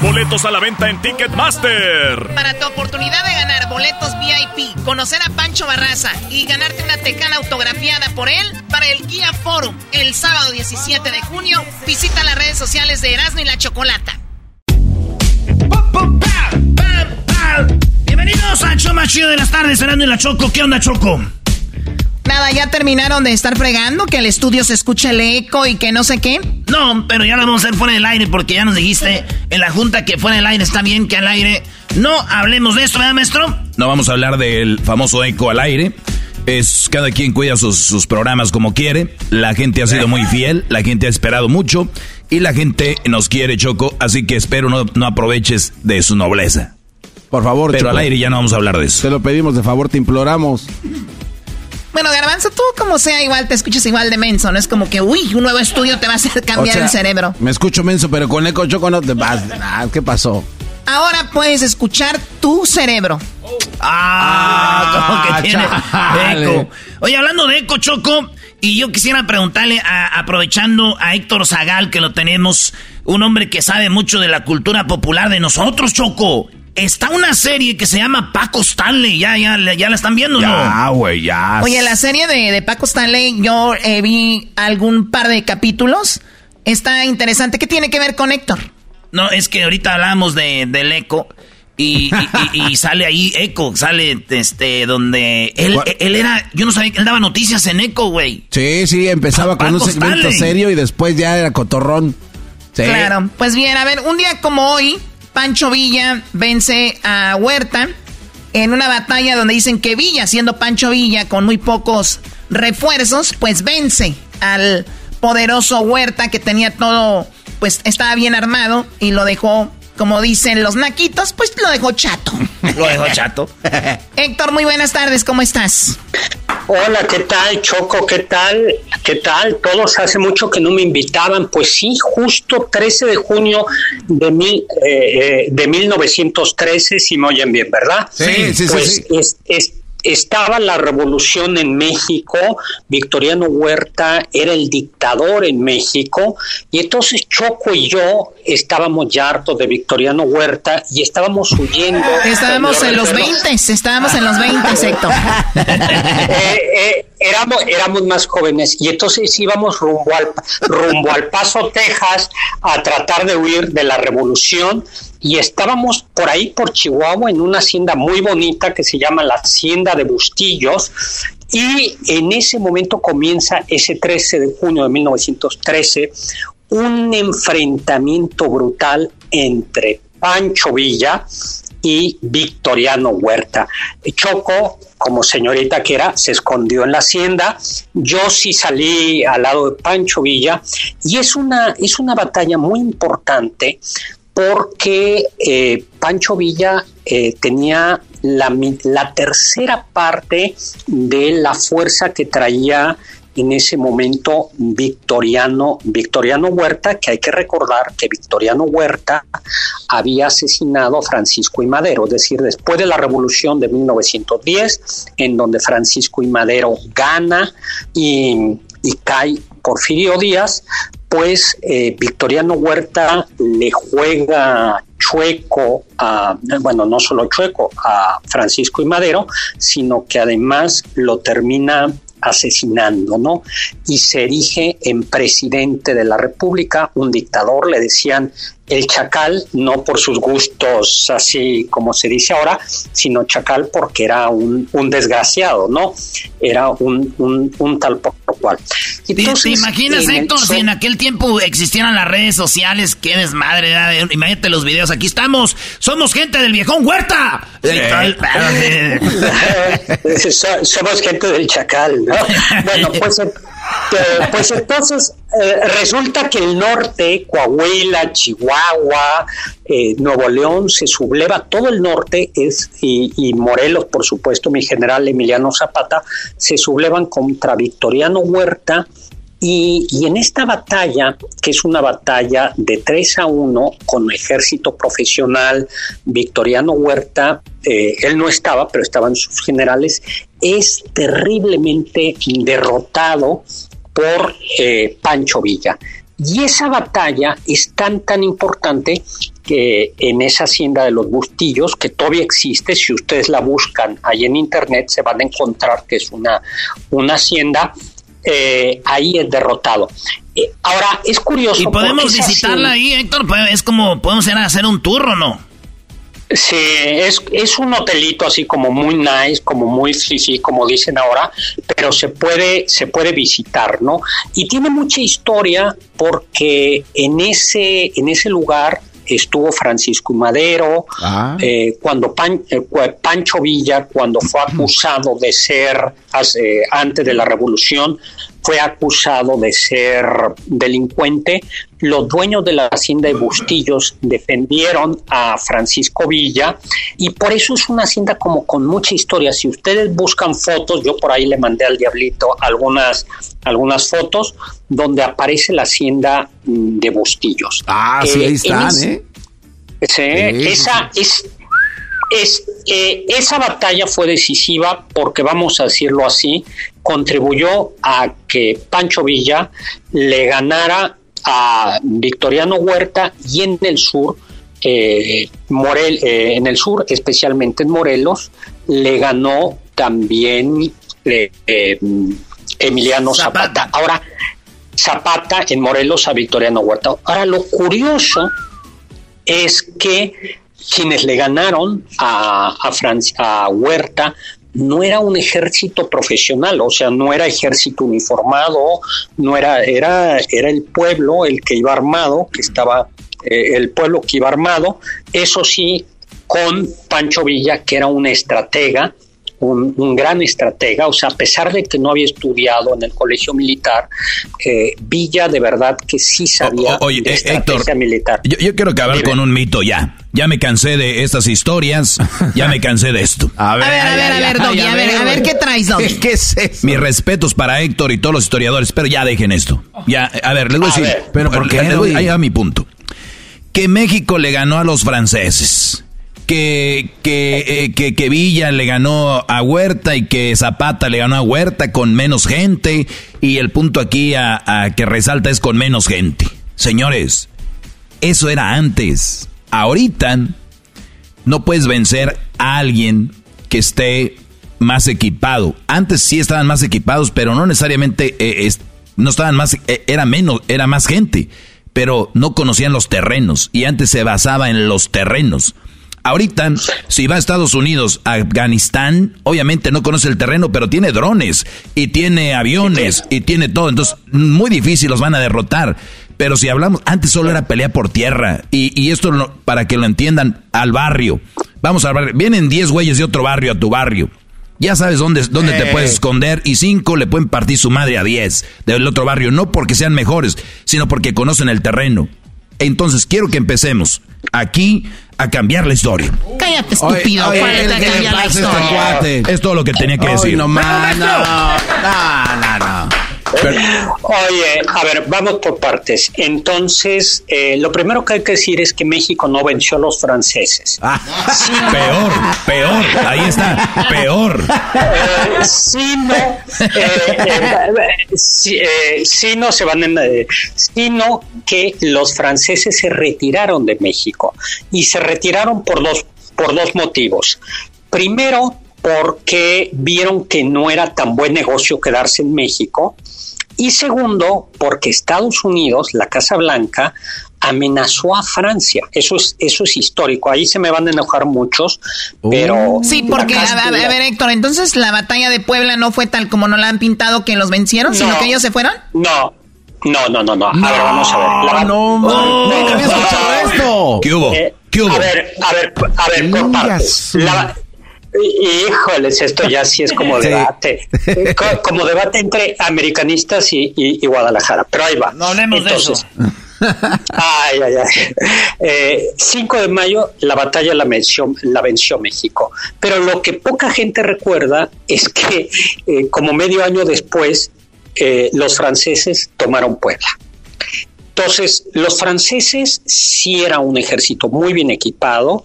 Boletos a la venta en Ticketmaster. Para tu oportunidad de ganar boletos VIP, conocer a Pancho Barraza y ganarte una tecana autografiada por él para el Guía Forum el sábado 17 de junio, visita las redes sociales de Erasmo y la Chocolata. Bienvenidos al show más chido de las tardes, Erasmo y la Choco. ¿Qué onda, Choco? Camarada, ¿ya terminaron de estar fregando? Que el estudio se escuche el eco y que no sé qué. No, pero ya lo vamos a hacer fuera del aire porque ya nos dijiste en la junta que fuera del aire está bien que al aire no hablemos de esto, ¿verdad, maestro? No vamos a hablar del famoso eco al aire. Es cada quien cuida sus, programas como quiere. La gente ha sido muy fiel, la gente ha esperado mucho y la gente nos quiere, Choco. Así que espero no, no aproveches de su nobleza. Por favor, Pero al aire ya no vamos a hablar de eso. Te lo pedimos de favor, te imploramos. Bueno, Garbanzo, tú como sea igual te escuchas igual de menso, no es como que, uy, un nuevo estudio te va a hacer cambiar el cerebro. Me escucho menso, pero con eco choco no te vas. Ah, ¿Qué pasó? Ahora puedes escuchar tu cerebro. Ah, como que ah, tiene eco. Oye, hablando de eco, Choco, y yo quisiera preguntarle, aprovechando a Héctor Zagal, que lo tenemos, un hombre que sabe mucho de la cultura popular de nosotros, Choco. Está una serie que se llama Paco Stanley. ¿Ya, ya, ya la están viendo, no? Ya, güey, ya. Oye, la serie de, Paco Stanley, yo eh, vi algún par de capítulos. Está interesante. ¿Qué tiene que ver con Héctor? No, es que ahorita hablamos de, del eco. Y, sale ahí Eco, sale este donde él, él era, yo no sabía, él daba noticias en Eco, güey. Sí, sí, empezaba con un segmento serio y después ya era cotorrón. Claro, pues bien, a ver, un día como hoy, Pancho Villa vence a Huerta en una batalla donde dicen que Villa, siendo Pancho Villa con muy pocos refuerzos, pues vence al poderoso Huerta que tenía todo, pues estaba bien armado y lo dejó, como dicen los naquitos, pues lo dejó chato. lo dejó chato. Héctor, muy buenas tardes, ¿cómo estás? Hola, ¿qué tal, Choco? ¿Qué tal? ¿Qué tal? Todos hace mucho que no me invitaban. Pues sí, justo 13 de junio de, mil, eh, eh, de 1913, si me oyen bien, ¿verdad? Sí, sí, pues sí estaba la revolución en México, Victoriano Huerta era el dictador en México, y entonces Choco y yo estábamos ya hartos de Victoriano Huerta y estábamos huyendo. Estábamos en los 20, estábamos en los 20, Héctor. Eh, eh, éramos, éramos más jóvenes y entonces íbamos rumbo al, rumbo al Paso, Texas, a tratar de huir de la revolución y estábamos por ahí por Chihuahua en una hacienda muy bonita que se llama la Hacienda de Bustillos y en ese momento comienza ese 13 de junio de 1913 un enfrentamiento brutal entre Pancho Villa y Victoriano Huerta. Choco, como señorita que era, se escondió en la hacienda. Yo sí salí al lado de Pancho Villa y es una, es una batalla muy importante porque eh, Pancho Villa eh, tenía la, tercera parte de la fuerza que traía en ese momento Victoriano, Victoriano Huerta, que hay que recordar que Victoriano Huerta había asesinado a Francisco y Madero, es decir, después de la revolución de 1910, en donde Francisco y Madero gana y cae Porfirio Díaz, pues eh, Victoriano Huerta le juega chueco a, bueno, no solo chueco a Francisco y Madero, sino que además lo termina asesinando, ¿no? Y se erige en presidente de la República, un dictador, le decían el chacal, no por sus gustos así como se dice ahora, sino chacal porque era un, desgraciado, ¿no? Era un, un, tal por cual. Entonces, ¿Te, imaginas, Héctor, si en aquel tiempo existieran las redes sociales? ¡Qué desmadre! Imagínate los videos. Aquí estamos. Somos gente del viejón Huerta. Somos gente del chacal, ¿no? Bueno, pues... pues entonces eh, resulta que el norte, Coahuila, Chihuahua, eh, Nuevo León, se subleva todo el norte es, y, Morelos, por supuesto, mi general Emiliano Zapata, se sublevan contra Victoriano Huerta. Y, en esta batalla, que es una batalla de 3 a 1 con ejército profesional, Victoriano Huerta, eh, él no estaba, pero estaban sus generales, es terriblemente derrotado por eh, Pancho Villa. Y esa batalla es tan, tan importante que en esa hacienda de los Bustillos, que todavía existe, si ustedes la buscan ahí en internet, se van a encontrar que es una, una hacienda, eh, ahí es derrotado. Eh, ahora, es curioso. Y podemos visitarla ahí, Héctor, pues, es como, podemos ir a hacer un tour o no. Sí, es, es un hotelito así como muy nice, como muy fifi, como dicen ahora, pero se puede, se puede visitar, ¿no? Y tiene mucha historia porque en ese, en ese lugar estuvo Francisco Madero, Ah. eh, cuando Pan- eh, Pancho Villa, cuando fue acusado de ser, hace- antes de la revolución, fue acusado de ser delincuente, los dueños de la hacienda de Bustillos defendieron a Francisco Villa y por eso es una hacienda como con mucha historia. Si ustedes buscan fotos, yo por ahí le mandé al diablito algunas, algunas fotos donde aparece la hacienda mm, de Bustillos. Ah, sí, Eh, ahí están, ¿eh? Sí, Sí, esa es, es eh, esa batalla fue decisiva porque vamos a decirlo así, contribuyó a que Pancho Villa le ganara a Victoriano Huerta y en el sur, eh, Morel, eh, en el sur, especialmente en Morelos, le ganó también eh, Emiliano Zapata. Ahora, Zapata en Morelos a Victoriano Huerta. Ahora, lo curioso es que quienes le ganaron a, a, Franci- a Huerta no era un ejército profesional, o sea, no era ejército uniformado, no era, era, era el pueblo el que iba armado, que estaba, eh, el pueblo que iba armado, eso sí, con Pancho Villa, que era un estratega, un, un gran estratega, o sea, a pesar de que no había estudiado en el colegio militar, eh, Villa de verdad que sí sabía O- oye, de eh, estrategia Héctor, militar. Yo, yo quiero acabar con un mito ya. Ya me cansé de estas historias, ya me cansé de esto. A ver, A ver, a ver, a ver, Doggy, a ver, a ver, ¿qué traes, Doggy? ¿Qué es eso? Mis respetos para Héctor y todos los historiadores, pero ya dejen esto. Ya, a ver, les voy a, A decir. ver. ¿Pero por qué, Les voy- Doggy? Ahí va mi punto. Que México le ganó a los franceses. Que, que, eh, que, que Villa le ganó a Huerta y que Zapata le ganó a Huerta con menos gente. Y el punto aquí a, que resalta es con menos gente. Señores, eso era antes. Ahorita no puedes vencer a alguien que esté más equipado. Antes sí estaban más equipados, pero no necesariamente eh, es- no estaban más, eh, era menos, era más gente, pero no conocían los terrenos y antes se basaba en los terrenos. Ahorita, si va a Estados Unidos, a Afganistán, obviamente no conoce el terreno, pero tiene drones y tiene aviones y tiene todo. Entonces, muy difícil los van a derrotar. Pero si hablamos, antes solo era pelea por tierra. Y, y esto lo- para que lo entiendan, al barrio. Vamos al barrio. Vienen 10 güeyes de otro barrio a tu barrio. Ya sabes dónde, dónde te puedes esconder y cinco le pueden partir su madre a 10 del otro barrio. No porque sean mejores, sino porque conocen el terreno. Entonces quiero que empecemos aquí a cambiar la historia. Cállate, Oye, estúpido. oye, Cállate, ¿qué le cállate la este historia. Es todo lo que tenía que decir. no, man, no, no, no, Oye, a ver, vamos por partes. Entonces, eh, lo primero que hay que decir es que México no venció a los franceses. Ah. Peor, peor, ahí está, peor. Eh, sino, eh, eh, si- eh, sino se van en, eh, sino que los franceses se retiraron de México y se retiraron por dos por dos motivos. Primero, porque vieron que no era tan buen negocio quedarse en México y segundo, porque Estados Unidos, la Casa Blanca, amenazó a Francia. Eso es, eso es histórico. Ahí se me van a enojar muchos, pero... Sí, porque, a, ver, a ver, Héctor, entonces la batalla de Puebla no fue tal como nos la han pintado que los vencieron, sino No. que ellos se fueron. No, no, no, no, no. A ver, vamos a ver. La- no. Nunca había escuchado esto. ¿Qué hubo? Eh, ¿Qué hubo? A ver, a ver, a ver, por Ingas. partes. La- Híjoles, esto ya sí es como debate. Co- Como debate entre americanistas y, y- y Guadalajara. Pero ahí va. No hablemos de eso. Ay, ay, ay. Eh, 5 de mayo, la batalla la venció, la venció México. Pero lo que poca gente recuerda es que, eh, como medio año después, eh, los franceses tomaron Puebla. Entonces, los franceses sí era un ejército muy bien equipado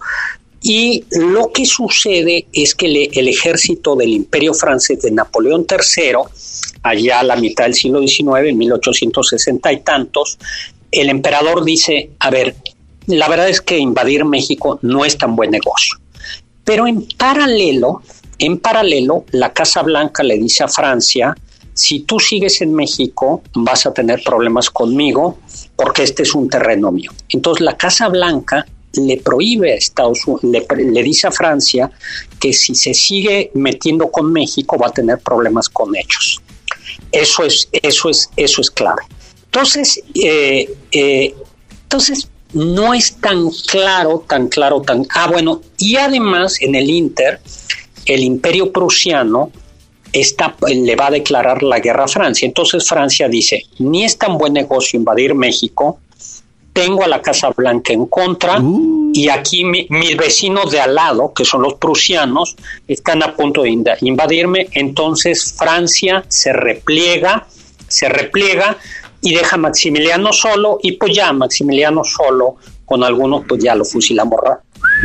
y lo que sucede es que el ejército del imperio francés de Napoleón III, allá a la mitad del siglo XIX, en 1860 y tantos, el emperador dice, a ver, la verdad es que invadir México no es tan buen negocio. Pero en paralelo, en paralelo, la Casa Blanca le dice a Francia, si tú sigues en México, vas a tener problemas conmigo porque este es un terreno mío. Entonces la Casa Blanca le prohíbe a Estados Unidos, le, le dice a Francia que si se sigue metiendo con México va a tener problemas con ellos. Eso es, eso es, eso es clave. Entonces, eh, eh, entonces no es tan claro, tan claro, tan. Ah, bueno, y además en el Inter, el Imperio prusiano está, le va a declarar la guerra a Francia. Entonces Francia dice, ni es tan buen negocio invadir México, tengo a la Casa Blanca en contra Uh. y aquí mi- mis vecinos de al lado, que son los prusianos, están a punto de invadirme. Entonces Francia se repliega, se repliega y deja a Maximiliano solo y pues ya Maximiliano solo con algunos pues ya lo fusilamos.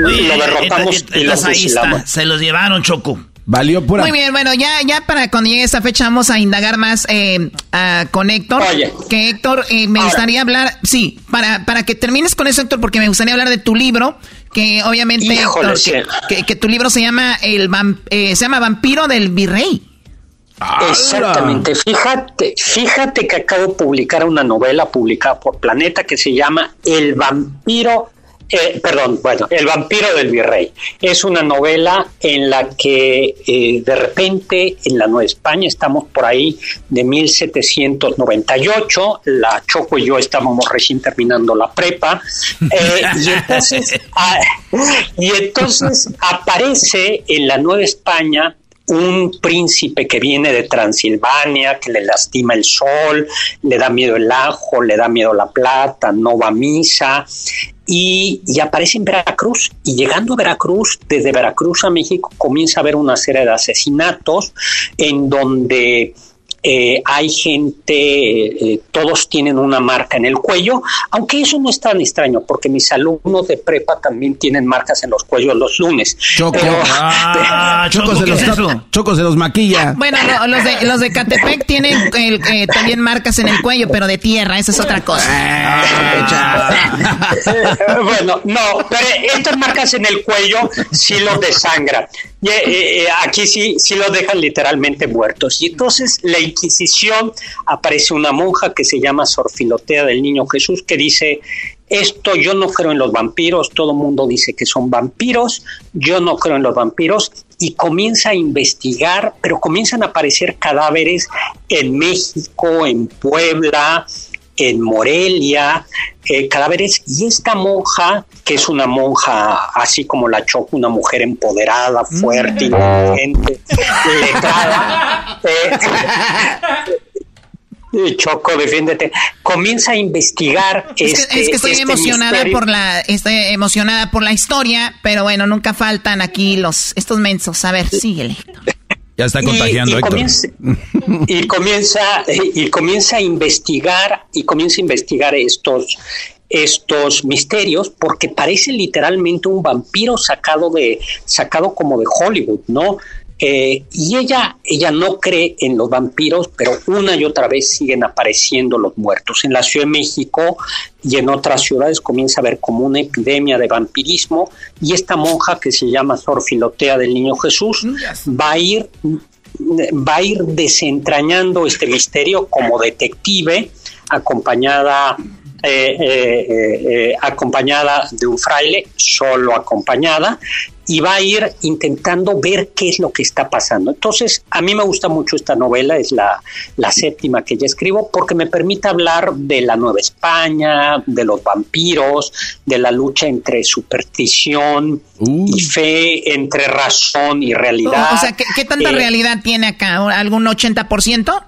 Oye, lo derrotamos y lo entonces ahí está, fusilamos. se los llevaron, Choco. Valió pura. Muy bien, bueno, ya, ya para cuando llegue esa fecha vamos a indagar más eh, a- con Héctor. Oye. Que Héctor, eh, me gustaría hablar, sí, para, para que termines con eso, Héctor, porque me gustaría hablar de tu libro, que obviamente, Híjole, Héctor, que, que- que tu libro se llama el eh, se llama Vampiro del Virrey. Exactamente. Fíjate, fíjate que acabo de publicar una novela publicada por Planeta que se llama El vampiro, eh, perdón, bueno, El vampiro del virrey. Es una novela en la que eh, de repente en la Nueva España estamos por ahí de 1798, la Choco y yo estábamos recién terminando la prepa, eh, y entonces, y entonces aparece en la Nueva España un príncipe que viene de Transilvania, que le lastima el sol, le da miedo el ajo, le da miedo la plata, no va a misa, y, y aparece en Veracruz. Y llegando a Veracruz, desde Veracruz a México, comienza a haber una serie de asesinatos en donde eh, hay gente, eh, todos tienen una marca en el cuello, aunque eso no es tan extraño, porque mis alumnos de prepa también tienen marcas en los cuellos los lunes. Choco. Pero- Ah, Choco, se ¿qué los es tapa- eso? Choco se los maquilla. Bueno, lo- los, de, los de Catepec tienen el- eh, también marcas en el cuello, pero de tierra, esa es otra cosa. bueno, no, pero estas marcas en el cuello sí los desangran. Eh, eh, aquí sí, sí los dejan literalmente muertos. Y entonces la Inquisición aparece una monja que se llama Sor Filotea del Niño Jesús que dice esto yo no creo en los vampiros, todo el mundo dice que son vampiros, yo no creo en los vampiros y comienza a investigar, pero comienzan a aparecer cadáveres en México, en Puebla, en Morelia, eh, cadáveres, y esta monja, que es una monja así como la Choco, una mujer empoderada, fuerte, inteligente, letrada, eh, eh, Choco, defiéndete, comienza a investigar Es este, que, es que estoy este emocionada misterio. por la estoy emocionada por la historia, pero bueno, nunca faltan aquí los estos mensos. A ver, síguele. Ya está Y- contagiando, y, Héctor. Comienza, y comienza y comienza a investigar y comienza a investigar estos estos misterios porque parece literalmente un vampiro sacado de sacado como de Hollywood, ¿no? Eh, y ella ella no cree en los vampiros, pero una y otra vez siguen apareciendo los muertos. En la Ciudad de México y en otras ciudades comienza a haber como una epidemia de vampirismo y esta monja que se llama Sor Filotea del Niño Jesús va a ir va a ir desentrañando este misterio como detective acompañada eh, eh, eh, acompañada de un fraile, solo acompañada, y va a ir intentando ver qué es lo que está pasando. Entonces, a mí me gusta mucho esta novela, es la, la séptima que ya escribo, porque me permite hablar de la Nueva España, de los vampiros, de la lucha entre superstición y fe, entre razón y realidad. O, o sea, ¿qué, qué tanta Eh, realidad tiene acá? ¿Algún 80%?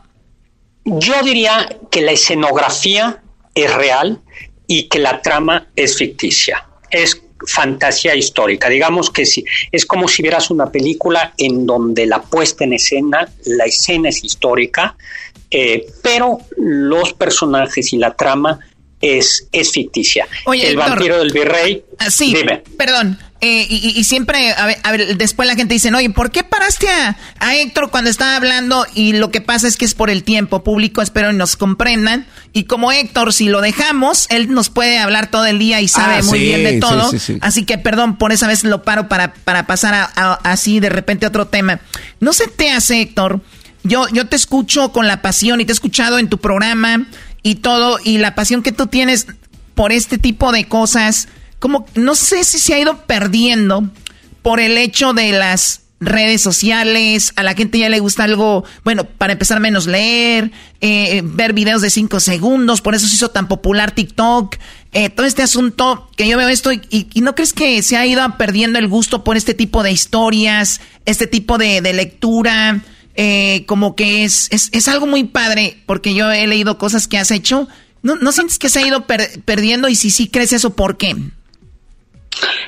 Yo diría que la escenografía es real y que la trama es ficticia. Es fantasía histórica. Digamos que sí, es como si vieras una película en donde la puesta en escena, la escena es histórica, eh, pero los personajes y la trama es, es ficticia. Oye, El vampiro del virrey. Ah, sí, Dime. perdón. Eh, y, y- siempre, a ver, a ver, después la gente dice, oye, ¿por qué paraste a, a Héctor cuando estaba hablando? Y lo que pasa es que es por el tiempo público, espero y nos comprendan. Y como Héctor, si lo dejamos, él nos puede hablar todo el día y sabe Ah, muy sí, bien de todo. sí, sí. Así que, perdón, por esa vez lo paro para, para pasar a, a- así de repente a otro tema. No se te hace, Héctor. Yo, yo te escucho con la pasión y te he escuchado en tu programa y todo, y la pasión que tú tienes por este tipo de cosas como no sé si se ha ido perdiendo por el hecho de las redes sociales, a la gente ya le gusta algo, bueno, para empezar menos leer, eh, ver videos de 5 segundos, por eso se hizo tan popular TikTok, eh, todo este asunto que yo veo esto y, y, no crees que se ha ido perdiendo el gusto por este tipo de historias, este tipo de, lectura, eh, como que es, es, es, algo muy padre, porque yo he leído cosas que has hecho, ¿no, no sientes que se ha ido perdiendo y si sí crees eso, ¿por qué?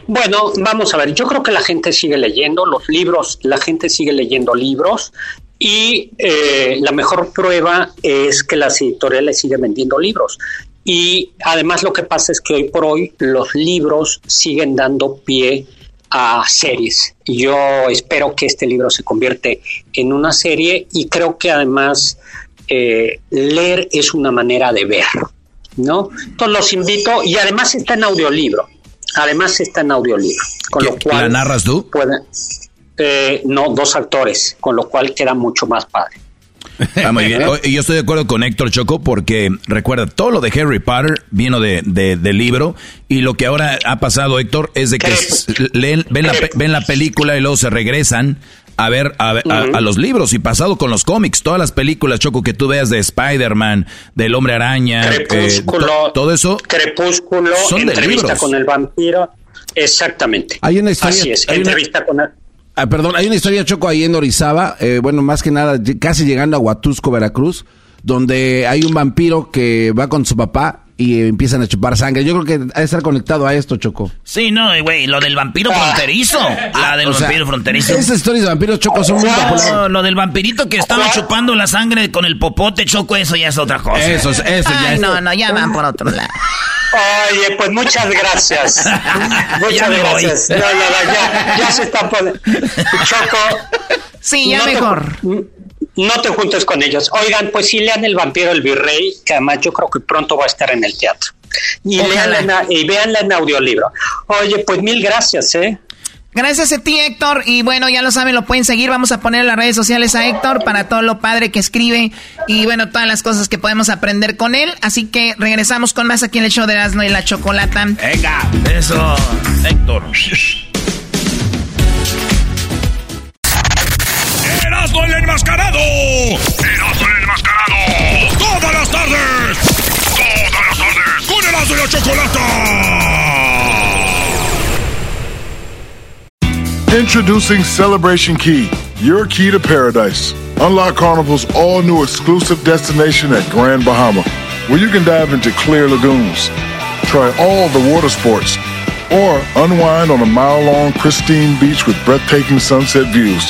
Bueno, vamos a ver, yo creo que la gente sigue leyendo los libros, la gente sigue leyendo libros y eh, la mejor prueba es que las editoriales siguen vendiendo libros. Y además lo que pasa es que hoy por hoy los libros siguen dando pie a series. Yo espero que este libro se convierte en una serie y creo que además eh, leer es una manera de ver, ¿no? Entonces los invito y además está en audiolibro. Además está en audiolibro. Con lo cual ¿La narras tú? Eh, no, dos actores, con lo cual queda mucho más padre. Ah, muy bien. Yo estoy de acuerdo con Héctor Choco porque recuerda, todo lo de Harry Potter vino de, del libro y lo que ahora ha pasado, Héctor, es de que leen, ven, la, ven la película y luego se regresan a ver a, a, los libros y pasado con los cómics, todas las películas, Choco, que tú veas de Spider-Man, del Hombre Araña, eh, Crepúsculo, todo eso. Crepúsculo, son entrevista con el vampiro. Exactamente. Hay una historia. Así es, entrevista con el... Ah, perdón, hay una historia, Choco, ahí en Orizaba, eh, bueno, más que nada, casi llegando a Huatusco, Veracruz, donde hay un vampiro que va con su papá y empiezan a chupar sangre. Yo creo que ha de estar conectado a esto, Choco. Sí, no, güey, lo del vampiro fronterizo. La del vampiro fronterizo. Esas historias de vampiros, Choco, son muy populares. lo del vampirito que estaba chupando la sangre con el popote, Choco, eso ya es otra cosa. Eso, eso ya es. No, no, ya van por otro lado. Oye, pues muchas gracias. muchas gracias. No, no, no, ya, ya se está poniendo. Choco. Sí, ya mejor no te juntes con ellos. Oigan, pues sí lean El vampiro el virrey, que además yo creo que pronto va a estar en el teatro. Y, leanla, y véanla en audiolibro. Oye, pues mil gracias, ¿eh? Gracias a ti, Héctor. Y bueno, ya lo saben, lo pueden seguir. Vamos a poner en las redes sociales a Héctor para todo lo padre que escribe y bueno, todas las cosas que podemos aprender con él. Así que regresamos con más aquí en el show de Asno y la Chocolata. Venga, eso, Héctor. Erasmo el enmascarado. Erasmo el enmascarado. Todas las tardes. Todas las tardes. Con Erasmo y la Chocolata. Introducing Celebration Key, your key to paradise. Unlock Carnival's all new exclusive destination at Grand Bahama, where you can dive into clear lagoons, try all the water sports, or unwind on a mile long pristine beach with breathtaking sunset views.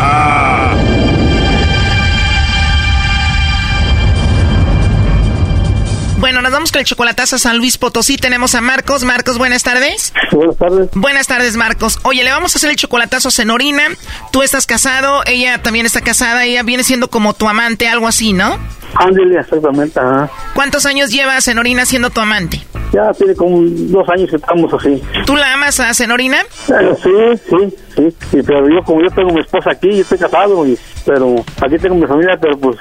Bueno, nos vamos con el chocolatazo a San Luis Potosí. Tenemos a Marcos. Marcos, buenas tardes. Buenas tardes. Buenas tardes, Marcos. Oye, le vamos a hacer el chocolatazo a Senorina. Tú estás casado, ella también está casada. Ella viene siendo como tu amante, algo así, ¿no? Ándale, exactamente. Ajá. ¿Cuántos años lleva Senorina siendo tu amante? Ya tiene como dos años que estamos así. ¿Tú la amas a Senorina? Eh, sí, sí, sí, sí. Pero yo, como yo tengo mi esposa aquí, yo estoy casado, y, pero aquí tengo mi familia, pero pues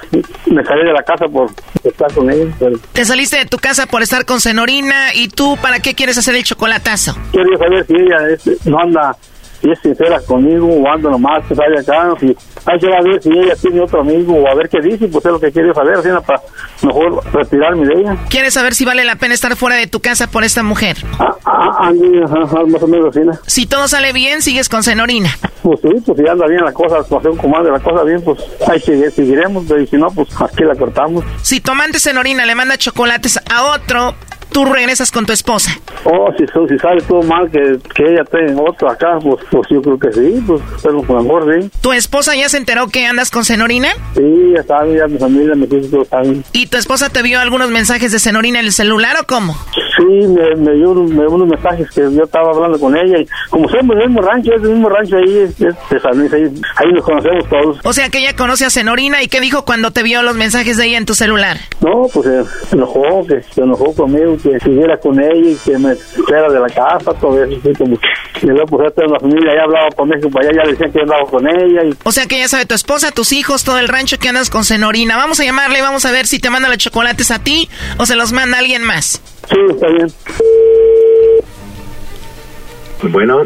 me salí de la casa por estar con ella. Te saliste de tu casa por estar con Senorina, ¿y tú para qué quieres hacer el chocolatazo? Quería saber si ella es, no anda si es sincera conmigo o ando nomás que sale acá, si hay que ver si ella tiene otro amigo o a ver qué dice, pues es lo que quiero saber, para mejor retirarme de ella. ¿Quieres saber si vale la pena estar fuera de tu casa por esta mujer? Ah, ah, ah más o menos. Si todo sale bien, sigues con Senorina. Pues sí, pues si anda bien la cosa, la situación como la cosa bien, pues ahí seguiremos, y si no, pues aquí la cortamos. Si tu amante Senorina le manda chocolates a otro, tú regresas con tu esposa. Oh, si, si sale todo mal, que, que ella tenga otro acá, pues, pues yo creo que sí, pues, pero por mejor sí. ¿Tu esposa ya se enteró que andas con Senorina? Sí, ya saben, ya mi familia, mis hijos saben. ¿Y tu esposa te vio algunos mensajes de Senorina en el celular o cómo? Sí, me, me dio unos, me- unos mensajes que yo estaba hablando con ella y como somos del mismo rancho, es del mismo rancho ahí, es, es de San Luis, ahí, ahí nos conocemos todos. O sea que ella conoce a Senorina y ¿qué dijo cuando te vio los mensajes de ella en tu celular? No, pues eh, se enojó, que se enojó conmigo, que siguiera con ella y que me fuera de la casa, todo eso, así como, y luego pues toda la familia ya hablaba por México para allá, ya le decían que yo andaba con ella y O sea que ya sabe tu esposa, tus hijos, todo el rancho que andas con Senorina. Vamos a llamarle y vamos a ver si te manda los chocolates a ti o se los manda alguien más. Sí, está bien. Bueno,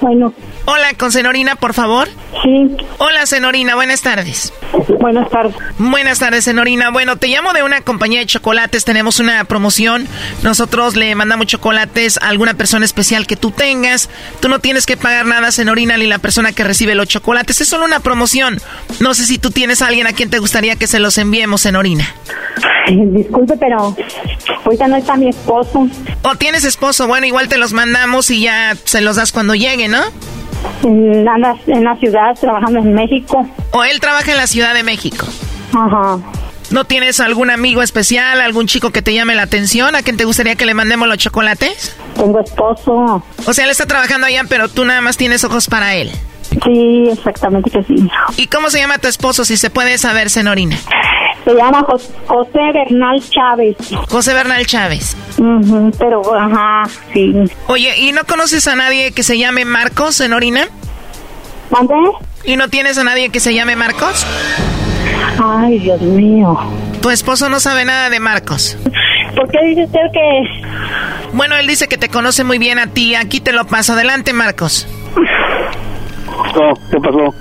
Bueno. Hola, con Senorina, por favor. Sí. Hola, Senorina, buenas tardes. Buenas tardes. Buenas tardes, Senorina. Bueno, te llamo de una compañía de chocolates. Tenemos una promoción. Nosotros le mandamos chocolates a alguna persona especial que tú tengas. Tú no tienes que pagar nada, Senorina, ni la persona que recibe los chocolates. Es solo una promoción. No sé si tú tienes a alguien a quien te gustaría que se los enviemos, Senorina. Disculpe, pero ahorita no está mi esposo. O tienes esposo, bueno, igual te los mandamos y ya se los das cuando llegue, ¿no? Anda en la ciudad trabajando en México. O él trabaja en la Ciudad de México. Ajá. ¿No tienes algún amigo especial, algún chico que te llame la atención, a quien te gustaría que le mandemos los chocolates? Tengo esposo. O sea, él está trabajando allá, pero tú nada más tienes ojos para él. Sí, exactamente que sí. ¿Y cómo se llama tu esposo, si se puede saber, Senorina? Se llama Jos- José Bernal Chávez. José Bernal Chávez. Pero, ajá, sí. Oye, ¿y no conoces a nadie que se llame Marcos, Senorina? ¿Mande? ¿Y no tienes a nadie que se llame Marcos? Ay, Dios mío. Tu esposo no sabe nada de Marcos. ¿Por qué dice usted que...? Bueno, él dice que te conoce muy bien a ti. Aquí te lo paso. Adelante, Marcos. No, ¿qué pasó?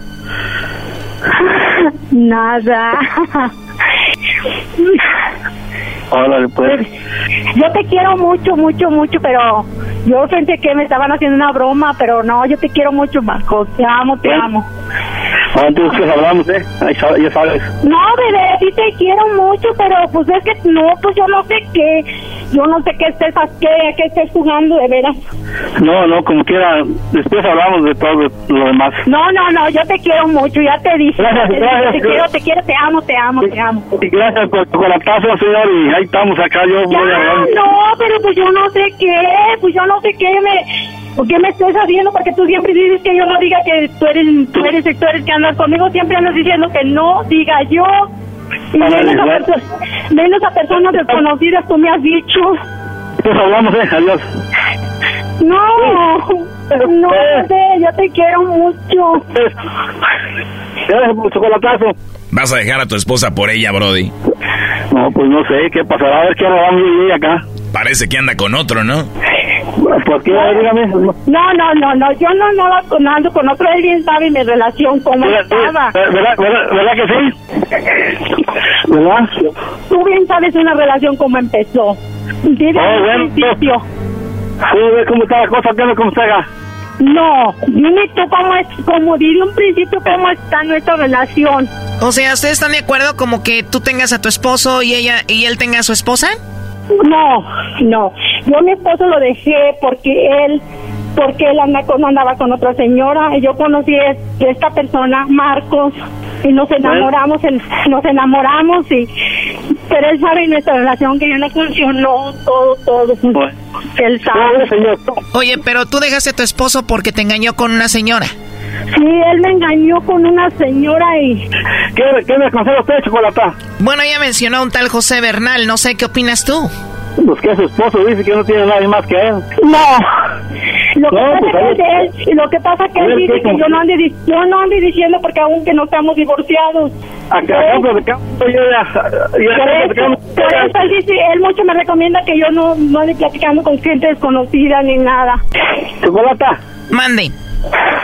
Nada. Órale, pues. Yo te quiero mucho, mucho, mucho, pero yo pensé que me estaban haciendo una broma, pero no, yo te quiero mucho, Marcos. Te amo, te amo. Entonces pues, hablamos, ¿eh? Ahí ya sabes. No, bebé, sí te quiero mucho, pero pues es que no, pues yo no sé qué, yo no sé qué estés, qué, qué estés jugando, de veras. No, no, como quiera, después hablamos de todo lo demás. No, no, no, yo te quiero mucho, ya te dije. Gracias, ya te, gracias, te quiero, te quiero, te amo, te amo, te amo. Y gracias por la taza, señor, y ahí estamos acá, yo voy a Ya, hablar. no, pero pues yo no sé qué, pues yo no sé qué me... ¿Por qué me estás haciendo? Porque tú siempre dices que yo no diga que tú eres, tú eres, tú eres que andas conmigo, siempre andas diciendo que no diga yo. Y menos a, perso- menos a personas desconocidas, tú me has dicho. Entonces hablamos, ¿eh? Adiós. No, no, bebé, yo te quiero mucho. Gracias por el chocolatazo. ¿Vas a dejar a tu esposa por ella, Brody? No, pues no sé qué pasará, a ver qué hablamos yo y ella acá. Parece que anda con otro, ¿no? ¿Por qué? Dígame. No, no, no, no, yo no, no ando con otro, él bien sabe mi relación, cómo estaba. ¿Verdad, verdad, verdad que sí? ¿Verdad? Tú bien sabes una relación cómo empezó. Dile Oh, bueno. principio. Sí, ve cómo está la cosa, ¿qué cómo se haga? No, dime tú cómo es, como dile un principio cómo está nuestra relación. O sea, ¿ustedes están de acuerdo como que tú tengas a tu esposo y ella y él tenga a su esposa? No, no. Yo a mi esposo lo dejé porque él, porque él con, andaba con otra señora. Y yo conocí a esta persona, Marcos, y nos enamoramos, en- nos enamoramos y, pero él sabe nuestra relación que ya no funcionó, todo, todo. Él sabe. Oye, pero tú dejaste a tu esposo porque te engañó con una señora. Sí, él me engañó con una señora y... ¿Qué, qué me aconseja usted, chocolata? Bueno, ella mencionó a un tal José Bernal, no sé qué opinas tú. Pues que su esposo dice que no tiene nadie más que él. No. Lo que No, pasa pues, a que ver. es de él, y lo que pasa que él dice ¿qué, que yo no ande, yo no ande diciendo porque aún que no estamos divorciados. Acá, acá platicamos, yo ya, ya Por platicamos. eso, por eso él dice, él mucho me recomienda que yo no, no ande platicando con gente desconocida ni nada. Chocolata. Mande.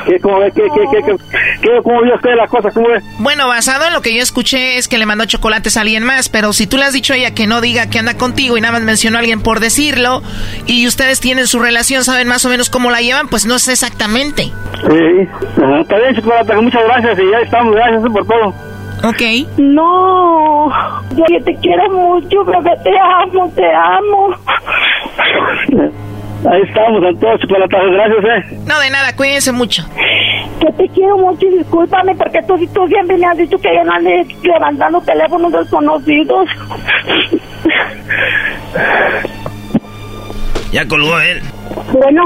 ¿Qué, cómo ve, qué, qué, qué, qué, qué, cómo vio usted la cosa, cómo ve? Bueno, basado en lo que yo escuché es que le mandó chocolates a alguien más, pero si tú le has dicho a ella que no diga que anda contigo y nada más mencionó a alguien por decirlo, y ustedes tienen su relación, saben más o menos cómo la llevan, pues no sé exactamente. Sí, ajá, está bien, muchas gracias y ya estamos, gracias por todo. Ok. No, yo te quiero mucho, bebé, te amo, te amo. Ahí estamos, entonces, chocolatazo, gracias, eh. No, de nada, cuídense mucho. Que te quiero mucho y discúlpame porque tú, tú siempre me has dicho que yo no ande levantando teléfonos desconocidos. Ya colgó él. Bueno.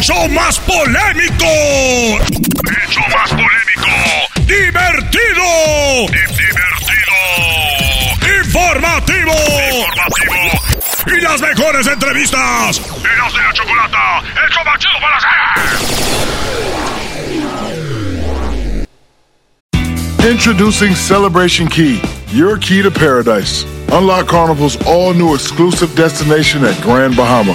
¡El show más polémico! ¡El show más polémico! ¡Divertido! ¡Divertido! ¡Informativo! ¡Informativo! ¡Y las mejores entrevistas! ¡Eras de la chocolata! ¡El show más chido para hacer! Introducing Celebration Key, your key to paradise. Unlock Carnival's all new exclusive destination at Grand Bahama,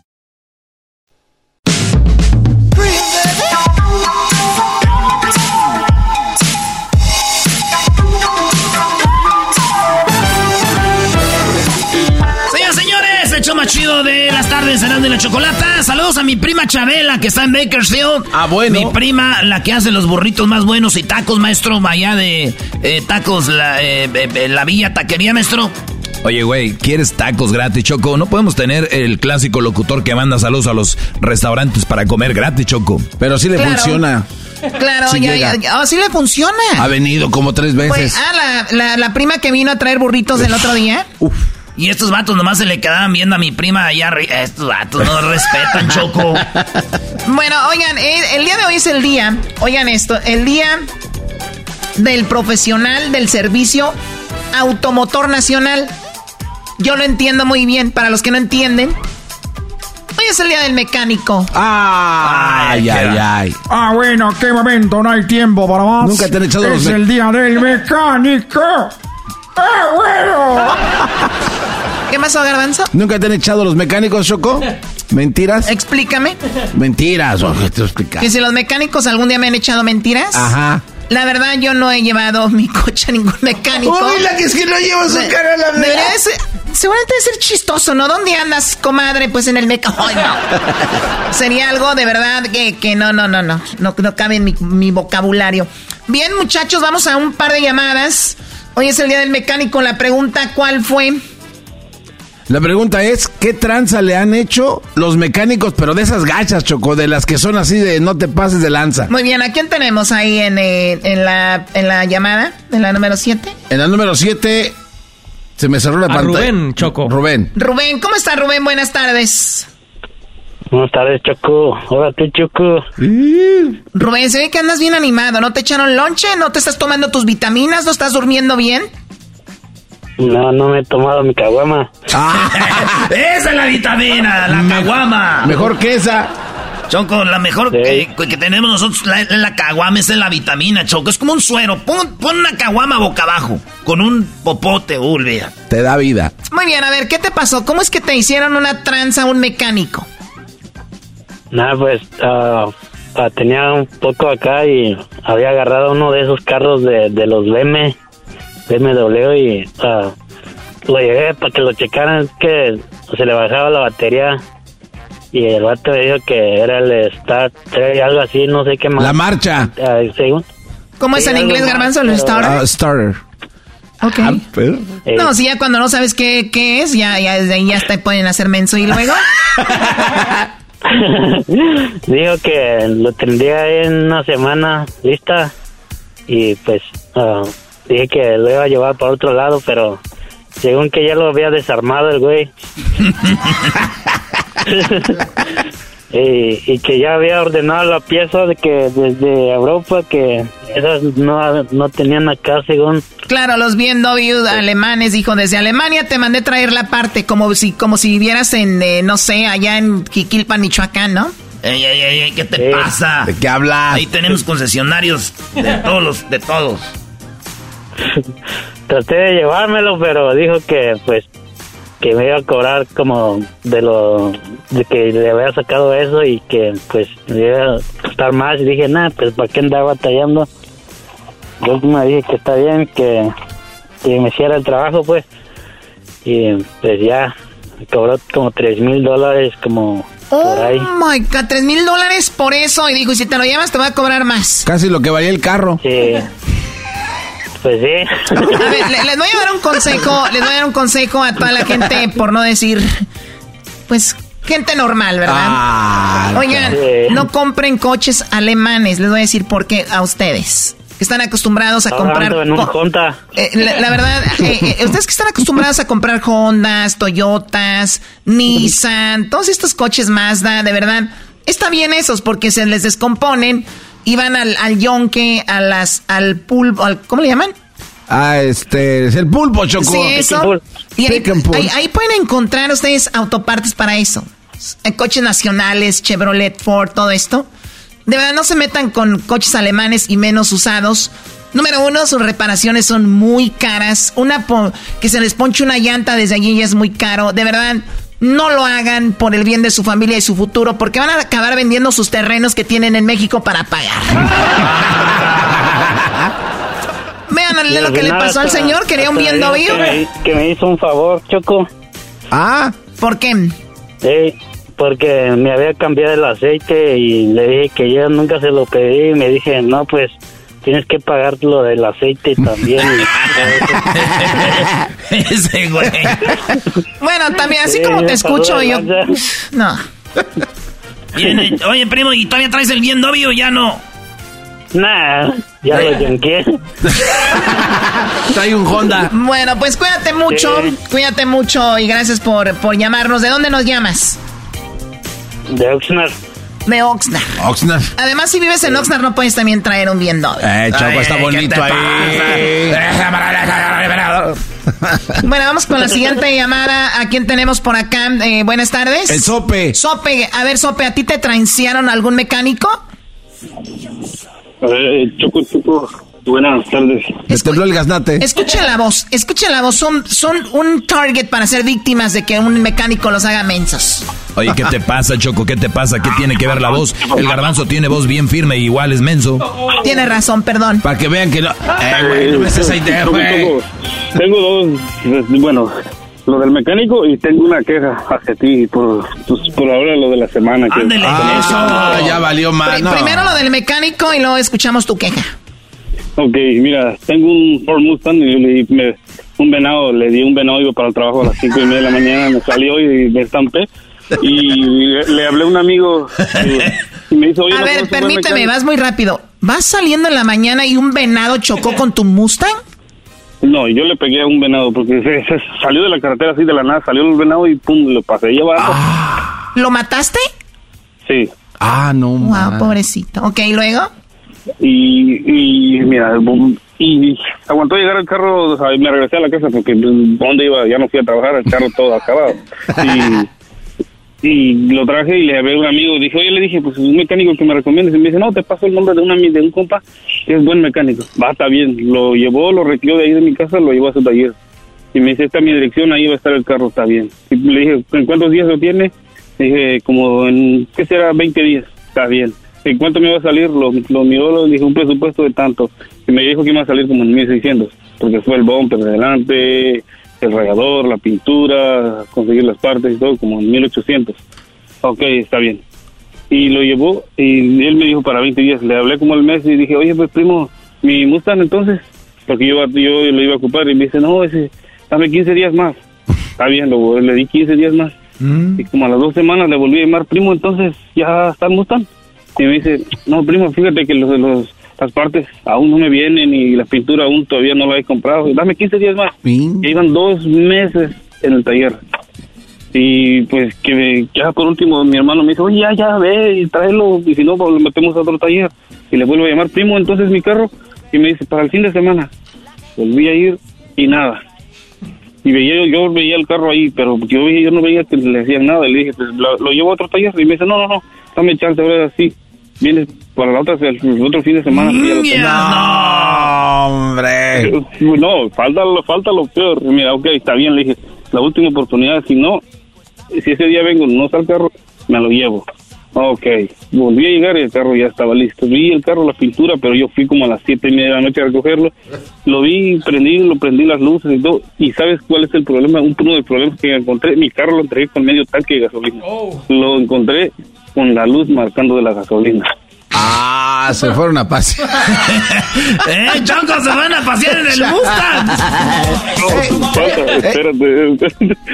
De las tardes cenando y la chocolata. Saludos a mi prima Chabela, que está en Bakersfield. Ah, bueno. Mi prima, la que hace los burritos más buenos y tacos, maestro, allá de eh, tacos, la, eh, eh, la Villa Taquería, maestro. Oye, güey, ¿quieres tacos gratis, Choco? No podemos tener el clásico locutor que manda saludos a los restaurantes para comer gratis, Choco. Pero sí le Claro. funciona. Claro, Sí ya, llega. ya, ya. Oh, sí le funciona. Ha venido como tres Pues, veces. ah, la, la, la prima que vino a traer burritos el otro día. Y estos vatos nomás se le quedaban viendo a mi prima allá arri- Estos vatos no respetan, Choco. Bueno, oigan, el, el día de hoy es el día, oigan esto, el día del profesional del servicio automotor nacional. Yo lo entiendo muy bien, para los que no entienden. Hoy es el día del mecánico. Ay, ay, ay. Ah, bueno, qué momento, no hay tiempo para más. Nunca te han echado Es los el día del mecánico. ¡Ah, bueno! ¿Qué pasó, Garbanzo? ¿Nunca te han echado los mecánicos, Choco? ¿Mentiras? Explícame. Mentiras, oye, te explicar. Que si los mecánicos algún día me han echado mentiras. Ajá. La verdad, yo no he llevado mi coche a ningún mecánico. Uy, la que es que no lleva su cara a la Debería verdad. de ser, seguramente de ser chistoso, ¿no? ¿Dónde andas, comadre? Pues en el mecánico. No. Sería algo de verdad que, que no, no, no, no. No, no cabe en mi, mi vocabulario. Bien, muchachos, vamos a un par de llamadas. Hoy es el día del mecánico. La pregunta, ¿cuál fue? La pregunta es, ¿qué tranza le han hecho los mecánicos, pero de esas gachas, Choco, de las que son así de no te pases de lanza? Muy bien, ¿a quién tenemos ahí en, eh, en, la, en la llamada? ¿En la número 7? En la número 7 se me cerró la A pantalla. Rubén, Choco. Rubén. Rubén, ¿cómo está Rubén? Buenas tardes. Buenas tardes, Choco. Hola, tú, Choco. Rubén, se ve que andas bien animado. ¿No te echaron lonche? ¿No te estás tomando tus vitaminas? ¿No estás durmiendo bien? No, no me he tomado mi caguama. Esa es la vitamina, la caguama. Mejor que esa. Choco, la mejor que, que tenemos nosotros, la, la caguama, esa es la vitamina, Choco. Es como un suero. Pon, pon una caguama boca abajo, con un popote, uh, olvida. Te da vida. Muy bien, a ver, ¿qué te pasó? ¿Cómo es que te hicieron una tranza a un mecánico? Nada, pues ah, ah, tenía un poco acá y había agarrado uno de esos carros de, de los BM, BMW y ah, lo llegué para que lo checaran, es que se le bajaba la batería y el vato me dijo que era el Start 3, algo así, no sé qué más. La marcha. Según. ¿Cómo es en inglés, Garbanzo? ¿El starter? Starter. Ok. Eh, No, si ya cuando no sabes qué, qué es, ya, ya desde ahí ya te pueden hacer menso y luego. Dijo que lo tendría en una semana lista y pues ah, dije que lo iba a llevar para otro lado, pero según que ya lo había desarmado el güey. y, y que ya había ordenado la pieza de que desde Europa que esas no, no tenían acá según Claro, los BMW alemanes, dijo, desde Alemania te mandé traer la parte, como si, como si vivieras en, eh, no sé, allá en Quiquilpan, Michoacán, ¿no? Ey, ey, ey, ey, ¿qué te pasa? ¿De qué hablas? Ahí tenemos concesionarios de todos los, de todos. traté de llevármelo, pero dijo que pues que me iba a cobrar como de lo de que le había sacado eso y que pues me iba a costar más y dije, nada, pues para qué andar batallando. Yo me dije que está bien que, que me hiciera el trabajo pues y pues ya me cobró como tres mil dólares como por ahí. Oh my god, tres mil dólares por eso. Y dijo, y si te lo llevas te voy a cobrar más. Casi lo que valía el carro. Sí. Pues sí. A ver, le- les voy a dar un consejo, les voy a dar un consejo a toda la gente, por no decir, pues, gente normal, ¿verdad? Ah, Oigan, no compren coches alemanes, les voy a decir por qué a ustedes. Están acostumbrados a comprar... En un Honda. Eh, la, la verdad, eh, eh, ustedes que están acostumbrados a comprar Hondas, Toyotas, Nissan, todos estos coches Mazda, de verdad, está bien esos porque se les descomponen y van al, al yonque, a las, al pulpo, al, ¿cómo le llaman? Ah, este, es el pulpo, Choco. Sí, eso. Y ahí, ahí- ahí pueden encontrar ustedes autopartes para eso. Eh, Coches nacionales, Chevrolet, Ford, todo esto. De verdad, no se metan con coches alemanes y menos usados. Número uno, sus reparaciones son muy caras. Una que se les ponche una llanta desde allí ya es muy caro. De verdad, no lo hagan por el bien de su familia y su futuro, porque van a acabar vendiendo sus terrenos que tienen en México para pagar. Vean lo que le pasó al señor, quería un bien dijo que me- Que me hizo un favor, Choco. Ah. ¿Por qué? Sí, porque me había cambiado el aceite y le dije que yo nunca se lo pedí y me dije, no, pues tienes que pagar lo del aceite también. Ese güey. Bueno, también, así Sí, como te escucho, yo. No. Oye, primo, ¿y todavía traes el bien novio o ya no? Nah, ya lo yanqué. Trae un Honda. Bueno, pues cuídate mucho, cuídate mucho y gracias por, por llamarnos. ¿De dónde nos llamas? De Oxnard. De Oxnard. Oxnard. Además, si vives en Oxnard, no puedes también traer un bien novio. Eh, Choco, está Ay, ¿qué bonito ahí. Bueno, vamos con la siguiente llamada. ¿A quién tenemos por acá? Eh, buenas tardes. El Sope. Sope, a ver, Sope, ¿a ti te transearon algún mecánico? Eh, choco, choco. Buenas tardes. Le tembló el gaznate. Escuchen la voz, escuchen la voz. Son, son un target para ser víctimas de que un mecánico los haga mensos. Oye, ¿qué te pasa, Choco? ¿Qué te pasa? ¿Qué tiene que ver la voz? El garbanzo tiene voz bien firme, igual es menso. Tienes razón, perdón. Para que vean que no. Eh, güey, no me ahí, Choco, güey. Tengo dos, bueno, lo del mecánico y tengo una queja hacia ti por, pues, por ahora lo de la semana. Que Ándele, Ah, ya valió más. no. Primero lo del mecánico y luego escuchamos tu queja. Ok, mira, tengo un Ford Mustang y me- un venado, le di un venado, iba para el trabajo a las cinco y media de la mañana, me salió y me estampé. Y le, le hablé a un amigo y, y me dice, oye, A ¿no ver, permíteme, vas muy rápido. ¿Vas saliendo en la mañana y un venado chocó con tu Mustang? No, yo le pegué a un venado porque se, se salió de la carretera así de la nada, salió el venado y pum, lo pasé ahí abajo. ¿Lo mataste? Sí. Ah, no. Wow, man. pobrecito. Ok, ¿y luego? Y, y mira, y aguantó llegar el carro, o me regresé a la casa porque pues, ¿dónde iba? Ya no fui a trabajar, el carro todo acabado. Y, lo traje y le hablé a un amigo, dije, oye, le dije, pues un mecánico que me recomiendes. Y me dice, no, te paso el nombre de, una, de un compa que es buen mecánico. Va, está bien. Lo llevó, lo retiró de ahí de mi casa, lo llevó a su taller. Y me dice, esta es mi dirección, ahí va a estar el carro, está bien. Y le dije, ¿en cuántos días lo tiene? Dije, como en, ¿qué será? 20 días. Está bien. ¿En cuánto me va a salir? Lo, lo miró, lo dije, un presupuesto de tanto. Y me dijo que iba a salir como en 1600. Porque fue el bumper de adelante, el radiador, la pintura, conseguir las partes y todo, como en 1800. Ok, está bien. Y lo llevó y él me dijo para 20 días. Le hablé como el mes y dije, oye, pues primo, mi Mustang entonces, porque yo, yo lo iba a ocupar. Y me dice, no, ese, dame 15 días más. Está bien, lo, le di 15 días más. Y como a las dos semanas le volví a llamar, primo, entonces ya está el Mustang. Y me dice, no, primo, fíjate que los, los, las partes aún no me vienen y la pintura aún todavía no la he comprado. Dame 15 días más. Ya iban dos meses en el taller. Y pues que ya por último mi hermano me dice, oye, ya, ya, ve y tráelo, y si no, pues lo metemos a otro taller. Y le vuelvo a llamar primo, entonces mi carro, y me dice, para el fin de semana. Volví a ir y nada. Y veía, yo, veía el carro ahí, pero yo, veía, yo no veía que le hacían nada. Le dije, pues lo, lo llevo a otro taller. Y me dice, no, no, no, dame chance, ahora sí. Vienes para la otra, el otro fin de semana. tengo". No, hombre. No, falta, lo- falta lo peor. Mira, ok, está bien, le dije, la última oportunidad, si no, si ese día vengo, no está el carro, me lo llevo. Ok, volví a llegar y el carro ya estaba listo. Vi el carro, la pintura, pero yo fui como a las siete y media de la noche a recogerlo. Lo vi, prendí, lo prendí las luces y todo. ¿Y sabes cuál es el problema? Un- Uno de problemas que encontré, mi carro lo entregué con medio tanque de gasolina. Lo encontré con la luz marcando de la gasolina. Ah, se fueron a pasear. ¡Eh, Choco, se van a pasear en el Mustang! Falta, espérate,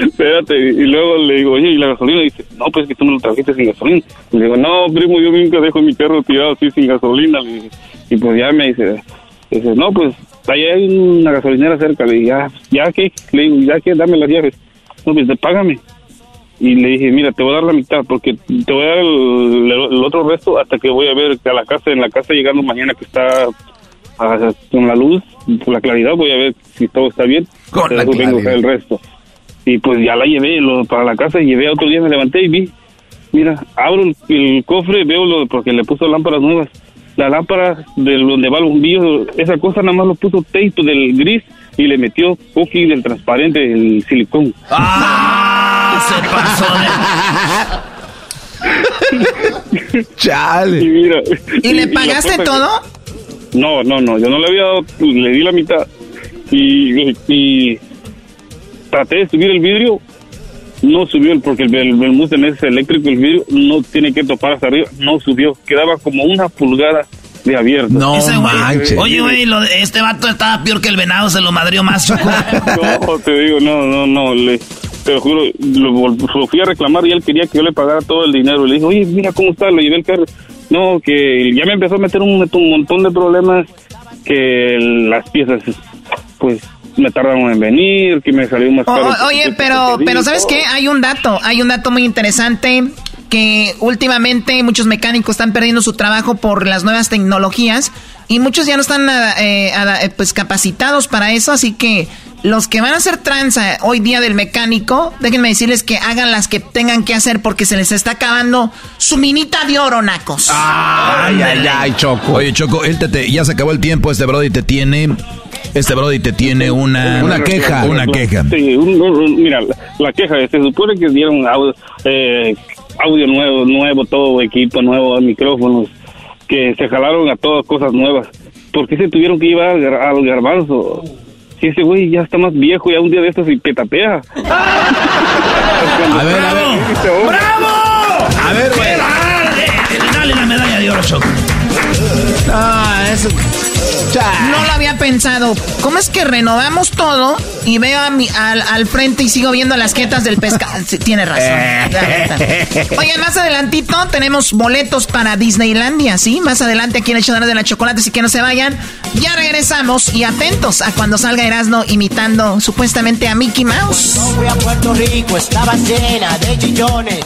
espérate. Y luego le digo, oye, ¿y la gasolina? Y dice, no, pues es que tú me lo trajiste sin gasolina. Y le digo, no, primo, yo nunca dejo mi carro tirado así sin gasolina. Le dije. Y pues ya me dice, dice, no, pues allá hay una gasolinera cerca. Le dije, ya, ya que, le digo, ya que, dame las llaves. No, pues págame. Y le dije, mira, te voy a dar la mitad porque te voy a dar el, el otro resto hasta que voy a ver a la casa, en la casa llegando mañana que está ah, con la luz, con la claridad, voy a ver si todo está bien. Con la vengo a el resto. Y pues ya la llevé lo- para la casa y llevé otro día, me levanté y vi, mira, abro el, el cofre, veo lo porque le puso lámparas nuevas. La lámpara de donde va el bombillo, esa cosa nada más lo puso tape del gris y le metió cookie del transparente, el silicón. ¡Ah! Se pasó de... Chale. Y mira. ¿Y le pagaste todo? No, no, no, yo no le había dado, pues, le di la mitad. Y, y traté de subir el vidrio, no subió, el- porque el, el, el Mustang es eléctrico, el vidrio no tiene que topar hasta arriba, no subió, quedaba como una pulgada de abierto. No Ese güey- manches. Oye, güey, lo de- este vato estaba peor que el venado, se lo madrió más. No, te digo, no, no, no, le, te lo juro, lo, fui a reclamar y él quería que yo le pagara todo el dinero. Le dije, oye, mira cómo está, lo llevé el carro. No, que ya me empezó a meter un, un montón de problemas, que las piezas, pues, me tardaron en venir, que me salió más caro. o- oye, pero, pero ¿sabes qué? Hay un dato, hay un dato muy interesante que últimamente muchos mecánicos están perdiendo su trabajo por las nuevas tecnologías y muchos ya no están eh, eh, pues capacitados para eso, así que los que van a hacer tranza hoy día del mecánico, déjenme decirles que hagan las que tengan que hacer porque se les está acabando su minita de oro, nacos. Ay, ay, ay, Choco. Oye, Choco, él te, te- ya se acabó el tiempo, este Brody te tiene... Este Brody te tiene una... Una queja. Una queja. Sí, un- un- un- mira, la, queja, se supone que dieron audio, eh, audio nuevo, nuevo, todo equipo nuevo, micrófonos, que se jalaron a todas cosas nuevas. ¿Por qué se tuvieron que llevar al garbanzo? Si ese güey ya está más viejo, ya un día de estos y petapea. A ver, a ver. ¡Bravo! A ver, güey. Dale, dale la medalla de oro, Choco. Ah, eso. No lo había pensado. ¿Cómo es que renovamos todo y veo a mi, al, al frente y sigo viendo las quietas del pescado? Sí, tiene razón. Oye, más adelantito tenemos boletos para Disneylandia, ¿sí? Más adelante aquí en el de la chocolate, así que no se vayan. Ya regresamos y atentos a cuando salga Erasmo imitando supuestamente a Mickey Mouse. Fui a Puerto Rico, estaba llena de chillones.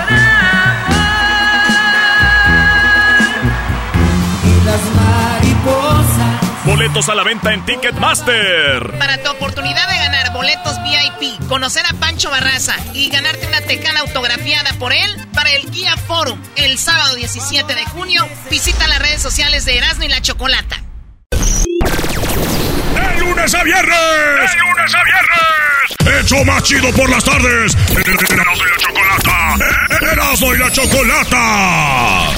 Boletos a la venta en Ticketmaster. Para tu oportunidad de ganar boletos VIP, conocer a Pancho Barraza y ganarte una tecana autografiada por él para el Guía Forum el sábado 17 de junio, visita las redes sociales de Erasmo y la Chocolata. ¡De lunes a viernes! ¡De lunes a viernes! ¡Hecho más chido por las tardes! ¡Erasmo y la Chocolata! ¡Erasmo y la Chocolata!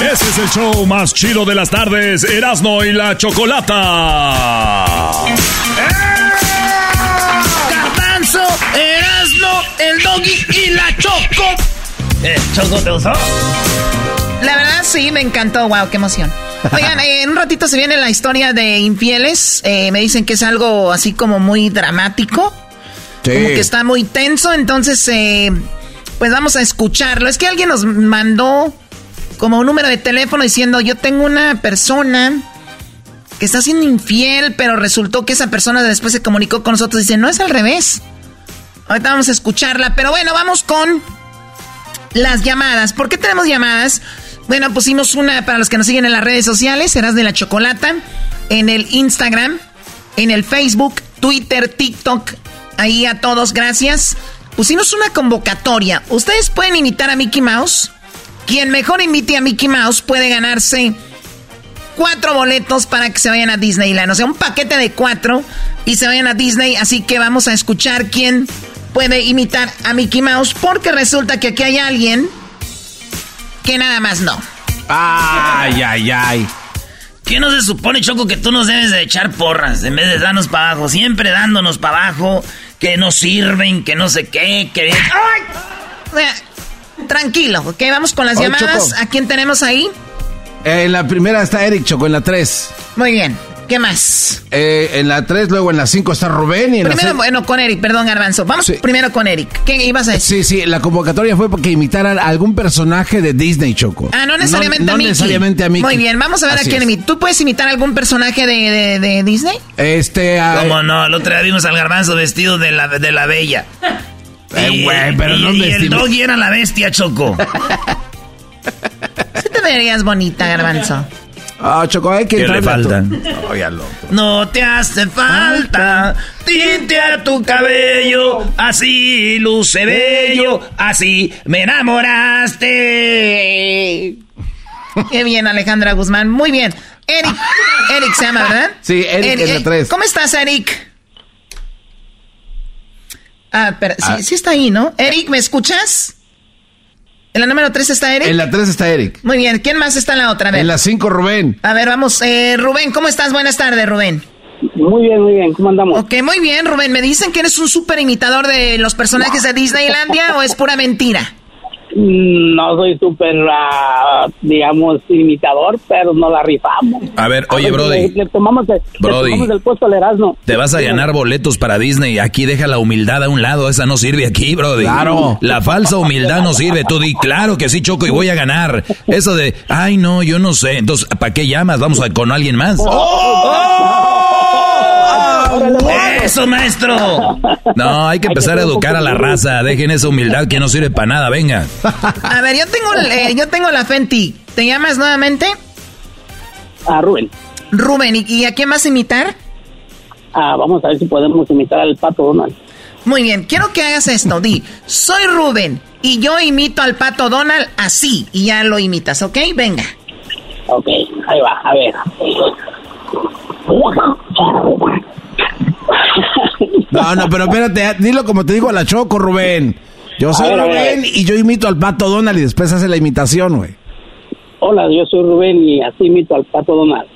Ese es el show más chido de las tardes, Erasmo y la Chocolata. Garbanzo, Erasmo, el Doggy y la Choco. Eh, Choco, ¿te gustó? La verdad sí, me encantó, wow, qué emoción. Oigan, eh, en un ratito se viene la historia de infieles. Eh, me dicen que es algo así como muy dramático. Como que está muy tenso, entonces, eh, pues vamos a escucharlo. Es que alguien nos mandó como un número de teléfono diciendo, yo tengo una persona que está siendo infiel, pero resultó que esa persona después se comunicó con nosotros dice, no es al revés. Ahorita vamos a escucharla, pero bueno, vamos con las llamadas. ¿Por qué tenemos llamadas? Bueno, pusimos una para los que nos siguen en las redes sociales, serás de la chocolata, en el Instagram, en el Facebook, Twitter, TikTok, ahí a todos, gracias. Pusimos una convocatoria. Ustedes pueden imitar a Mickey Mouse. Quien mejor imite a Mickey Mouse puede ganarse cuatro boletos para que se vayan a Disneyland. O sea, un paquete de cuatro y se vayan a Disney. Así que vamos a escuchar quién puede imitar a Mickey Mouse. Porque resulta que aquí hay alguien que nada más no. Ay, ay, ay. ¿Qué no se supone, Choco, que tú nos debes de echar porras en vez de darnos para abajo? Siempre dándonos para abajo, que no sirven, que no sé qué, que... ¡Ay! Tranquilo, ok, vamos con las llamadas. ¿A quién tenemos ahí? Eh, en la primera está Eric Choco, en la 3. Muy bien. ¿Qué más? Eh, en la 3, luego en la 5 está Rubén y en Primero, la bueno, con Eric, perdón, Garbanzo. Vamos primero con Eric. ¿Qué ibas a decir? Sí, sí, la convocatoria fue porque imitaran a algún personaje de Disney, Choco. Ah, no necesariamente no, a Mickey. necesariamente a Mickey. Muy bien, vamos a ver Así a quién imita. ¿Tú puedes imitar algún personaje de, de- de Disney? Este. ¿Cómo no? El otro día vimos al garbanzo vestido de la, de la bella. Eh, güey, pero y, no y el doggy era la bestia, Choco. Sí te verías bonita, Garbanzo. Ah, Choco, hay que ¿Qué le tu- faltan? No te hace falta tintear tu cabello, así luce bello, así me enamoraste. Qué bien, Alejandra Guzmán. Muy bien. Eric, Eric se llama, ¿verdad? Sí, Eric en la eh, tres. ¿Cómo estás, Eric? Ah, pero sí, Ah. sí está ahí, ¿no? Eric, ¿me escuchas? ¿En la número 3 está Eric? En la 3 está Eric. Muy bien, ¿quién más está en la otra? A ver. En la 5, Rubén. A ver, vamos. Eh, Rubén, ¿cómo estás? Buenas tardes, Rubén. Muy bien, muy bien. ¿Cómo andamos? Ok, muy bien, Rubén. ¿Me dicen que eres un súper imitador de los personajes de Disneylandia o es pura mentira? No soy súper, ah, digamos, imitador, pero no la rifamos. A ver, oye, Le, Brody, le tomamos, el, Brody. le tomamos el puesto al Erasmo. te vas a ganar boletos para Disney. Aquí deja la humildad a un lado. Esa no sirve aquí, Brody. Claro. La falsa humildad no sirve. Tú di, claro que sí, Choco, y voy a ganar. Eso de, ay, no, yo no sé. Entonces, ¿para qué llamas? Vamos a, con alguien más. Eso, maestro. No, hay que empezar a educar a la raza. Dejen esa humildad que no sirve para nada. Venga. A ver, yo tengo, eh, yo tengo la fe en ti. ¿Te llamas nuevamente? A Rubén. Rubén, ¿y, y a quién vas a imitar? Ah, vamos a ver si podemos imitar al pato Donald. Muy bien, quiero que hagas esto. Di, soy Rubén y yo imito al pato Donald así y ya lo imitas, ¿ok? Venga. Ok, ahí va, a ver. No, no, pero espérate, dilo como te digo a la Choco, Rubén. Yo soy ver, Rubén y yo imito al pato Donald y después hace la imitación, güey. Hola, yo soy Rubén y así imito al pato Donald.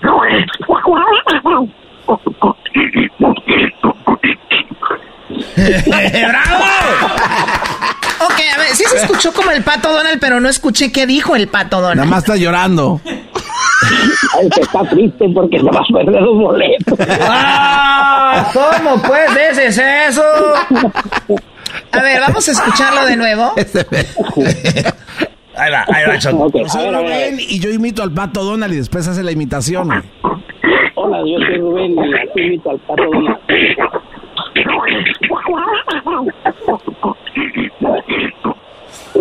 Ok, a ver, sí se escuchó como el pato Donald, pero no escuché qué dijo el pato Donald. Nada más está llorando. Ay, que está triste porque se va a perder los boletos. ¡Ah! ¿Cómo pues ese es eso? A ver, vamos a escucharlo de nuevo. Ahí va, ahí va, Choco. Ok, Yo soy a ver, a ver. Rubén y yo imito al pato Donald y después hace la imitación, güey. Hola, yo soy Rubén y así imito al pato Donald.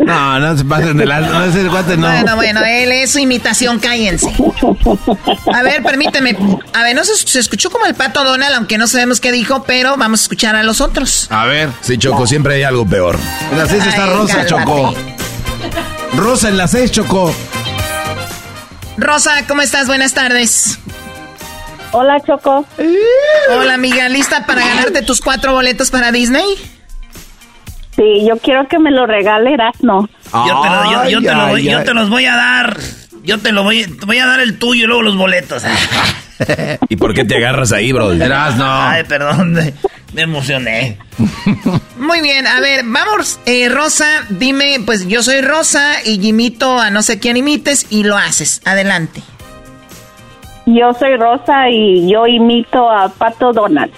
No, no se pasen de la... No, ese cuate no. Bueno, bueno, él es su imitación, cállense. A ver, permíteme. A ver, no se, se escuchó como el pato Donald, aunque no sabemos qué dijo, pero vamos a escuchar a los otros. A ver. Sí, Choco, siempre hay algo peor. En la 6 está Ay, Rosa, cálmate. Choco. Rosa en la 6, Choco. Rosa, ¿cómo estás? Buenas tardes. Hola, Choco. Hola, amiga, ¿lista para ganarte tus cuatro boletos para Disney? Sí, yo quiero que me lo regale Erasmo. Yo te, lo- yo- yo te lo Ay, voy- ay, yo ay. te los voy a dar. Yo te lo voy, te voy a dar el tuyo y luego los boletos. ¿Y por qué te agarras ahí, Brody? Verás, no. Ay, perdón, me, me emocioné. Muy bien, a ver, vamos, eh, Rosa, dime, pues yo soy Rosa y imito a no sé quién imites y lo haces. Adelante. Yo soy Rosa y yo imito a Pato Donald.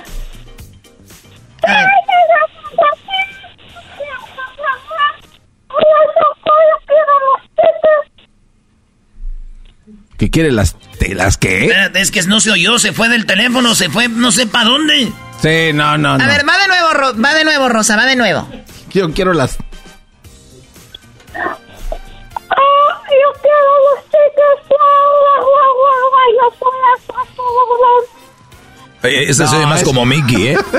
¿Qué quiere las telas qué? Es que no se oyó, se fue del teléfono, se fue no sé para dónde. Sí, no, no, no. A ver, va de nuevo, va de nuevo, Rosa, va de nuevo. Yo quiero las Oye, ese se oye más como Mickey, ¿eh?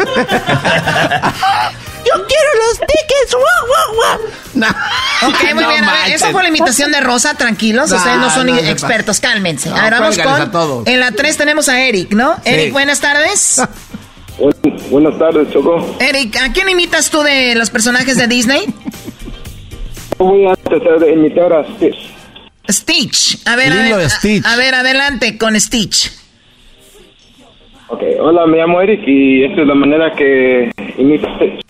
Yo quiero los tickets. Guau, guau, guau. Ok, muy No bien. A ver, esa fue la imitación de Rosa, tranquilos. No, Ustedes no son no, no, expertos, cálmense. No, a ver, vamos con. En la 3 tenemos a Eric, ¿no? Sí. Eric, buenas tardes. Buenas tardes, Choco. Eric, ¿a quién imitas tú de los personajes de Disney? Voy a tratar de imitar a Stitch. Stitch. A ver, a ver, de Stitch. a, a ver, adelante con Stitch. Ok, hola, me llamo Eric y esta es la manera que imita a Stitch.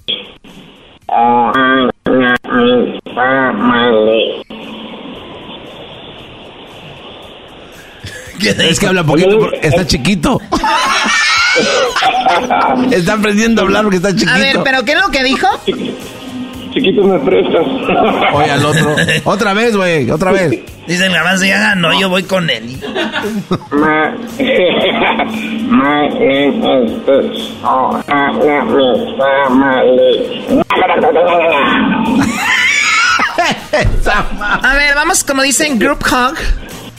Es que habla poquito porque está chiquito. está aprendiendo a hablar porque está chiquito. A ver, ¿pero qué es lo que dijo? Chiquitos me prestas. Oye, al otro. Otra vez, güey, otra vez. Dice el garbanzo, ya ganó, yo voy con él. A ver, vamos, como dicen, group hug,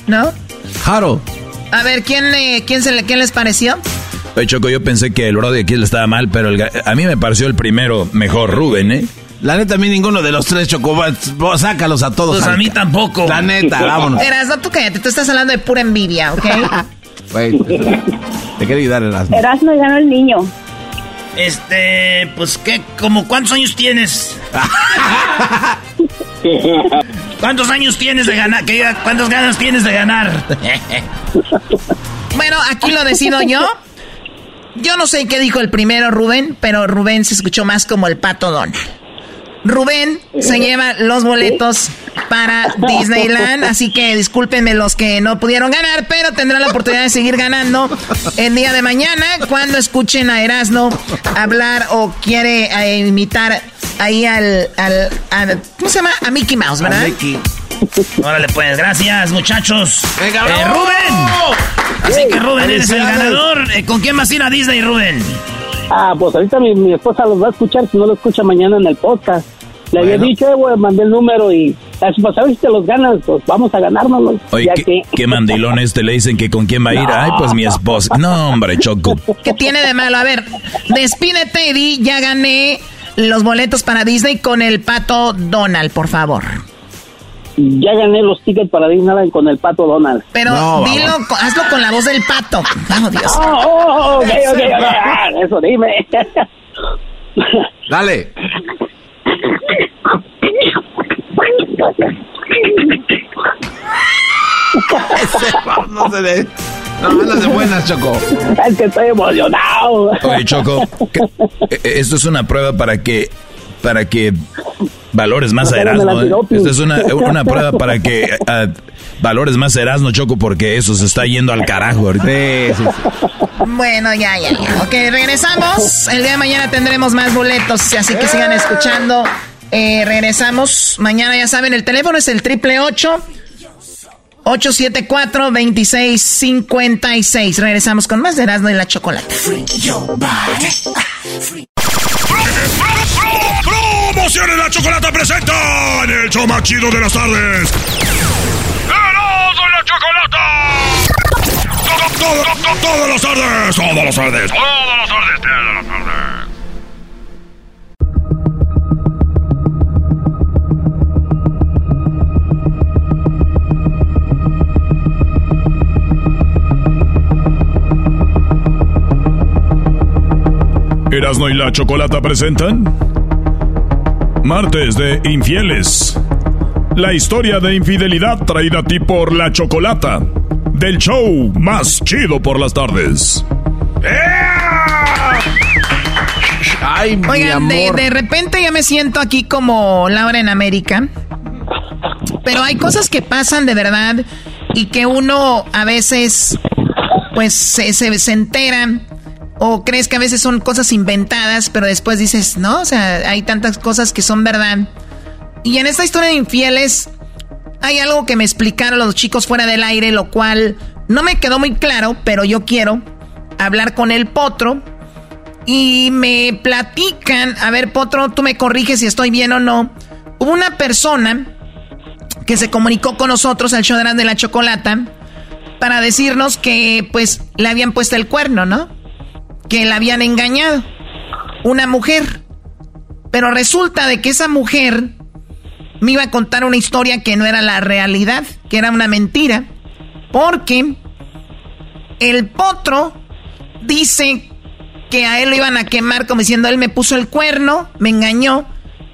¿no? Jaro. A ver, ¿quién, eh, quién, se le, ¿quién les pareció? Oye, Choco, yo pensé que el Brody aquí le estaba mal, pero el a mí me pareció el primero mejor, Rubén, ¿eh? La neta, a mí ninguno de los tres chocobats. Sácalos a todos. Pues a mí tampoco. La neta, vámonos. Eras, no, tú cállate, tú estás hablando de pura envidia, ¿ok? Güey, te quiero ayudar, Erasmo. Erasmo ganó el niño. Este, pues, ¿qué? ¿Como cuántos años tienes? ¿Cuántos años tienes de ganar? ¿Qué, ¿Cuántas ganas tienes de ganar? Bueno, aquí lo decido yo. Yo no sé qué dijo el primero Rubén, pero Rubén se escuchó más como el pato Donald. Rubén se lleva los boletos para Disneyland, así que discúlpenme los que no pudieron ganar, pero tendrán la oportunidad de seguir ganando el día de mañana cuando escuchen a Erasno hablar o quiere eh, imitar ahí al, al, al- ¿cómo se llama? A Mickey Mouse, ¿verdad? Órale, pues, gracias, muchachos. Venga, Eh. Rubén. Así que, Rubén, eres el ganador. Eh, ¿Con quién vas a ir a Disney, Rubén? Ah, pues ahorita mi, mi esposa los va a escuchar, si no lo escucha mañana en el podcast. Le había dicho, eh, güey, mandé el número y así, pues a ver si te los ganas, pues vamos a ganárnoslos. Oye, ya ¿qué, que... qué mandilón este le dicen que con quién va a ir? Ay, pues mi esposa. No, hombre, Choco. ¿Qué tiene de malo? A ver, despídete y di, ya gané los boletos para Disney con el pato Donald, por favor. Ya gané los tickets para Disneyland con el pato Donald. Pero dilo, hazlo con la voz del pato. Oh, Dios. Oh, oh, oh, ok, ok, ok, ah, eso dime. Dale. No se de. No, andas de buenas, Choco. Es que estoy emocionado. Oye, Choco, que- eh, esto es una prueba para que para que valores más a Erasmo. ¿eh? Esta es una, una prueba para que valores más a Erasmo, Choco, porque eso se está yendo al carajo ahorita. Bueno, ya, ya, ya. Ok, regresamos. El día de mañana tendremos más boletos, así que sigan escuchando. Eh, regresamos. Mañana, ya saben, el teléfono es el triple ocho 874-2656. Regresamos con más de Erasmo y la Chocolate. Promociones La Chocolata presenta en el show de las tardes. ¡Erasmo la Chocolata! Todo, todo, todo, todas las tardes, todas las tardes, todas las tardes, todas las tardes. Erasmo y la Chocolata presentan Martes de Infieles. La historia de infidelidad traída a ti por la Chocolata. Del show más chido por las tardes. Ay, mi Oigan, de, amor. de repente ya me siento aquí como Laura en América. Pero hay cosas que pasan de verdad y que uno a veces pues se, se, se entera o crees que a veces son cosas inventadas, pero después dices, no, o sea, hay tantas cosas que son verdad. Y en esta historia de infieles hay algo que me explicaron los chicos fuera del aire, lo cual no me quedó muy claro, pero yo quiero hablar con el potro. Y me platican, a ver, potro, tú me corriges si estoy bien o no. Hubo una persona que se comunicó con nosotros al show de la chocolata para decirnos que pues le habían puesto el cuerno, ¿no? Que la habían engañado. Una mujer. Pero resulta de que esa mujer me iba a contar una historia que no era la realidad, que era una mentira. Porque el potro dice que a él lo iban a quemar como diciendo, él me puso el cuerno, me engañó,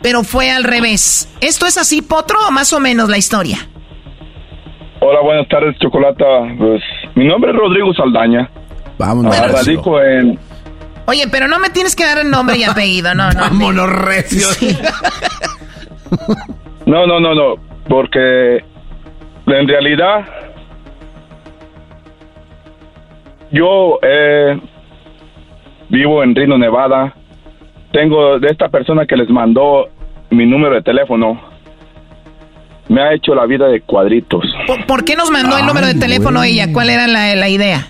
pero fue al revés. ¿Esto es así, potro, o más o menos la historia? Hola, buenas tardes, Chocolata. Pues, mi nombre es Rodrigo Saldaña. Vámonos. Ah, radico en... Oye, pero no me tienes que dar el nombre y apellido, no, no. Vámonos, recio. No, no, no, no, porque en realidad yo eh, vivo en Reno, Nevada. Tengo de esta persona que les mandó mi número de teléfono. Me ha hecho la vida de cuadritos. ¿Por, por qué nos mandó el número de teléfono ella? ¿Cuál era la, la idea?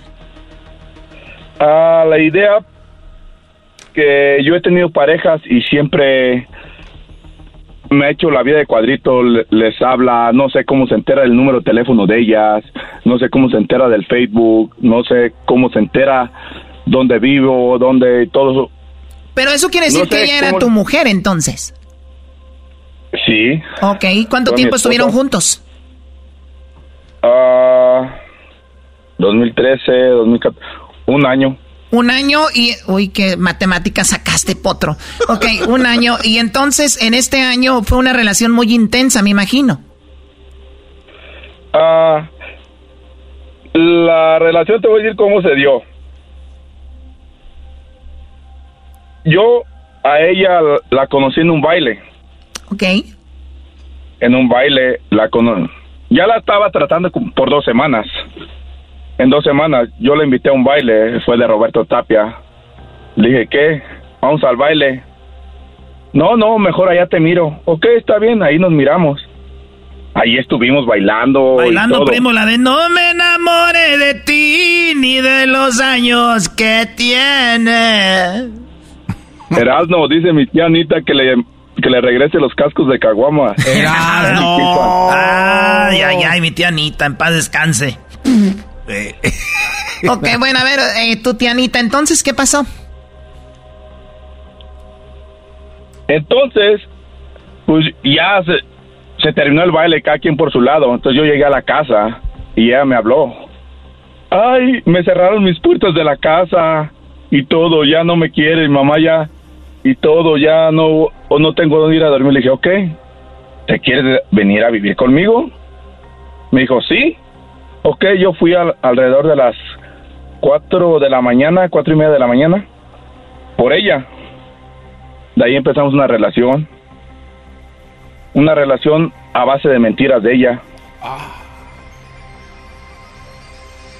Ah, la idea que yo he tenido parejas y siempre me ha hecho la vida de cuadrito, le- les habla, no sé cómo se entera del número de teléfono de ellas, no sé cómo se entera del Facebook, no sé cómo se entera dónde vivo, dónde todo eso. Pero eso quiere decir No que ella era tu mujer entonces. Sí. Ok, ¿cuánto Fue tiempo estuvieron juntos? Ah, 2013, 2014, un año. Un año y... Uy, qué matemáticas sacaste, potro. Ok, un año. Y entonces, en este año fue una relación muy intensa, me imagino. Ah, la relación te voy a decir cómo se dio. Yo a ella la conocí en un baile. Ok. En un baile la cono ya la estaba tratando por dos semanas. En dos semanas yo la invité a un baile, fue de Roberto Tapia. Le dije, ¿qué? Vamos al baile. No, no, mejor allá te miro. Ok, está bien, ahí nos miramos. Ahí estuvimos bailando. y Bailando, todo. primo, la de No me enamore de ti ni de los años que tiene. Erasno, dice mi tía Anita que le, que le regrese los cascos de Caguama. Ay, ay, ay, mi tía Anita, en paz descanse. Eh, Ok, bueno, a ver, eh, tu tianita, entonces, ¿qué pasó? Entonces, pues ya se, se terminó el baile, cada quien por su lado. Entonces yo llegué a la casa y ella me habló. Ay, me cerraron mis puertas de la casa y todo, ya no me quiere, mi mamá ya, y todo, ya no, o no tengo dónde ir a dormir. Le dije, ok, ¿te quieres venir a vivir conmigo? Me dijo, sí. Ok, yo fui al- alrededor de las cuatro de la mañana, cuatro y media de la mañana, por ella. De ahí empezamos una relación. Una relación a base de mentiras de ella.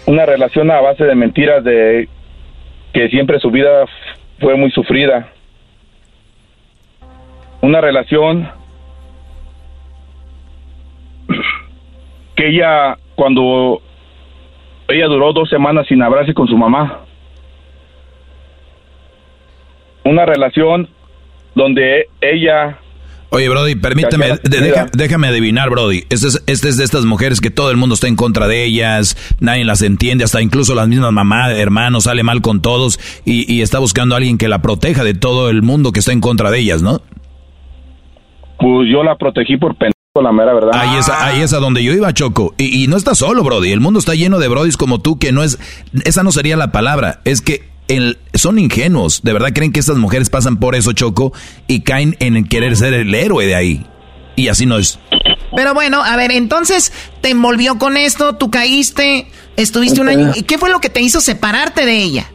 Una relación a base de mentiras de que siempre su vida fue muy sufrida. Una relación que ella, cuando ella duró dos semanas sin hablarse con su mamá. Una relación donde ella Oye, Brody, permíteme, deja- déjame adivinar, Brody. Este es, este es de estas mujeres que todo el mundo está en contra de ellas, nadie las entiende, hasta incluso las mismas mamás, hermanos, sale mal con todos y, y está buscando a alguien que la proteja de todo el mundo que está en contra de ellas, ¿no? pues yo la protegí por la mera verdad. Ahí es, ahí es a donde yo iba, Choco. Y, y no está solo, Brody. El mundo está lleno de Brodis como tú, que no es... Esa no sería la palabra. Es que el, son ingenuos. De verdad creen que estas mujeres pasan por eso, Choco, y caen en querer ser el héroe de ahí. Y así no es. Pero bueno, a ver, entonces te envolvió con esto, tú caíste, estuviste un año. ¿Y qué fue lo que te hizo separarte de ella?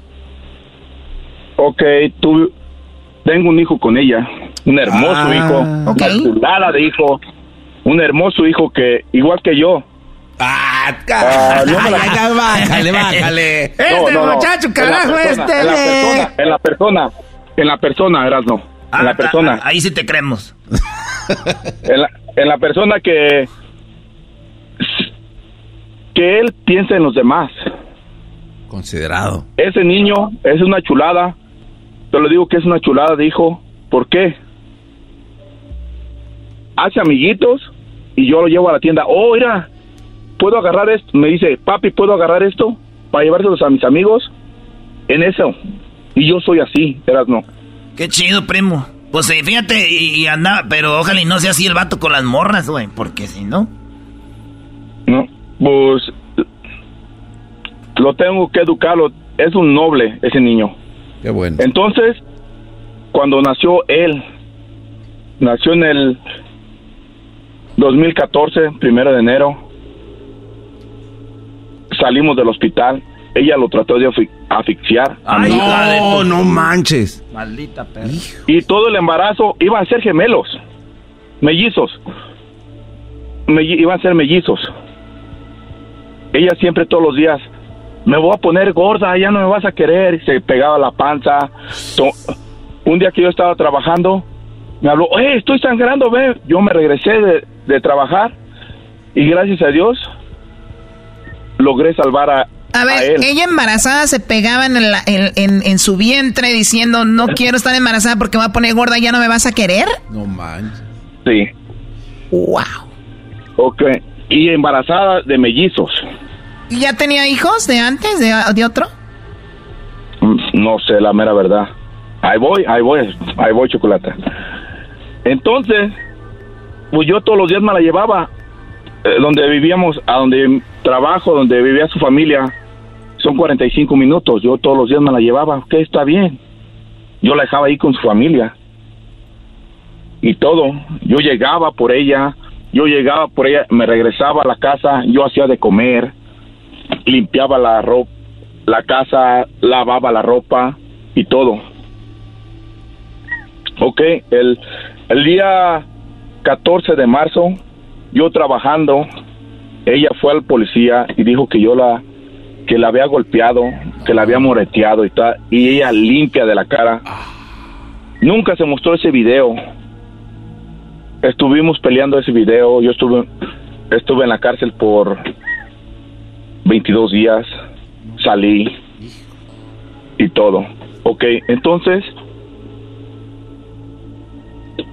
Ok, tú, tengo un hijo con ella, un hermoso Ah, hijo, ok. una chulada de hijo, un hermoso hijo que, igual que yo. Ah, no me la- ay, ay, bájale, bájale. No, no, no. muchacho, En la carajo, persona, este En la persona, en la persona, en la persona, eras no. En la persona. Ahí sí te creemos. En la, en la persona que que él piense en los demás. Considerado. Ese niño es una chulada. Te lo digo que es una chulada de hijo. ¿Por qué? Hace amiguitos y yo lo llevo a la tienda. Oh, mira, ¿puedo agarrar esto? Me dice, papi, ¿puedo agarrar esto para llevárselos a mis amigos? En eso. Y yo soy así, eras no. Qué chido, primo. Pues eh, fíjate, y, y anda, pero ojalá y no sea así el vato con las morras, güey, porque si no. No, pues lo tengo que educarlo. Es un noble ese niño. Qué bueno. Entonces, cuando nació él, nació en el 2014, primero de enero, salimos del hospital. Ella lo trató de asfi- asfixiar. a mi hijo. no, no manches. Maldita perra. Y todo el embarazo iban a ser gemelos, mellizos. Melli- iban a ser mellizos. Ella siempre todos los días, me voy a poner gorda, ya no me vas a querer. Se pegaba la panza. To- Un día que yo estaba trabajando, me habló, oye, estoy sangrando, ve. Yo me regresé de, de trabajar y gracias a Dios logré salvar a, A ver, él. ella embarazada se pegaba en, la- en- en- en su vientre diciendo, no quiero estar embarazada porque me voy a poner gorda, ¿ya no me vas a querer? No manches. Sí. Wow. Ok. Y embarazada de mellizos. ¿Y ya tenía hijos de antes, de, de otro? Mm, No sé, la mera verdad. Ahí voy, ahí voy, ahí voy, chocolate. Entonces, pues yo todos los días me la llevaba. eh, donde vivíamos, a donde trabajo, donde vivía su familia, son 45 minutos. Yo todos los días me la llevaba. Ok, está bien. Yo la dejaba ahí con su familia. Y todo. Yo llegaba por ella, yo llegaba por ella, me regresaba a la casa, yo hacía de comer, limpiaba la ropa, la casa, lavaba la ropa y todo. Ok, el, el día 14 de marzo, yo trabajando, ella fue al policía y dijo que yo la que la había golpeado, que la había moreteado y tal, y ella limpia de la cara. Nunca se mostró ese video. Estuvimos peleando ese video, yo estuve estuve en la cárcel por 22 días, salí y todo. Ok, entonces,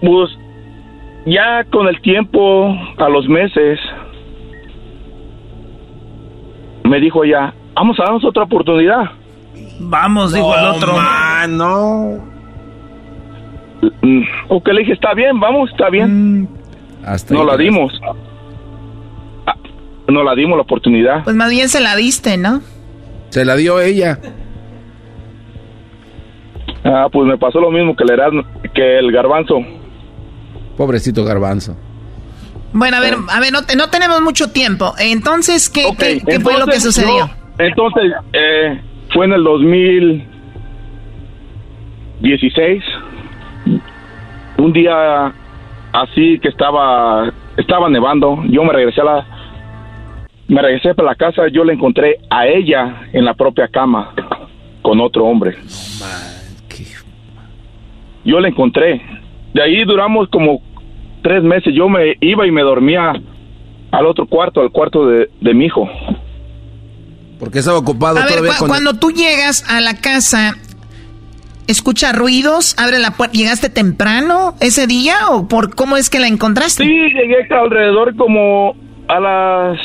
pues ya con el tiempo, a los meses, me dijo ella, vamos a darnos otra oportunidad. Vamos, dijo el otro. no. Mm, Ok, le dije, está bien, vamos, está bien. Hasta no la dimos. Ah, No la dimos la oportunidad. Pues más bien se la diste, ¿no? Se la dio ella. Ah, pues me pasó lo mismo que el, Erasmo- que el garbanzo. Pobrecito garbanzo. Bueno, a ver, a ver, no, te- no tenemos mucho tiempo. Entonces, ¿qué, qué- qué fue lo que Entonces, sucedió? yo- entonces, eh, fue en el 2016. Un día así que estaba estaba nevando, yo me regresé a la me regresé para la casa, yo la encontré a ella en la propia cama con otro hombre. Yo la encontré. De ahí duramos como tres meses. Yo me iba y me dormía al otro cuarto, al cuarto de, de mi hijo. Porque estaba ocupado A ver, todavía cu- con... cuando tú llegas a la casa, ¿escucha ruidos? ¿Abre la puerta? ¿Llegaste temprano ese día o por cómo es que la encontraste? Sí, llegué alrededor como a las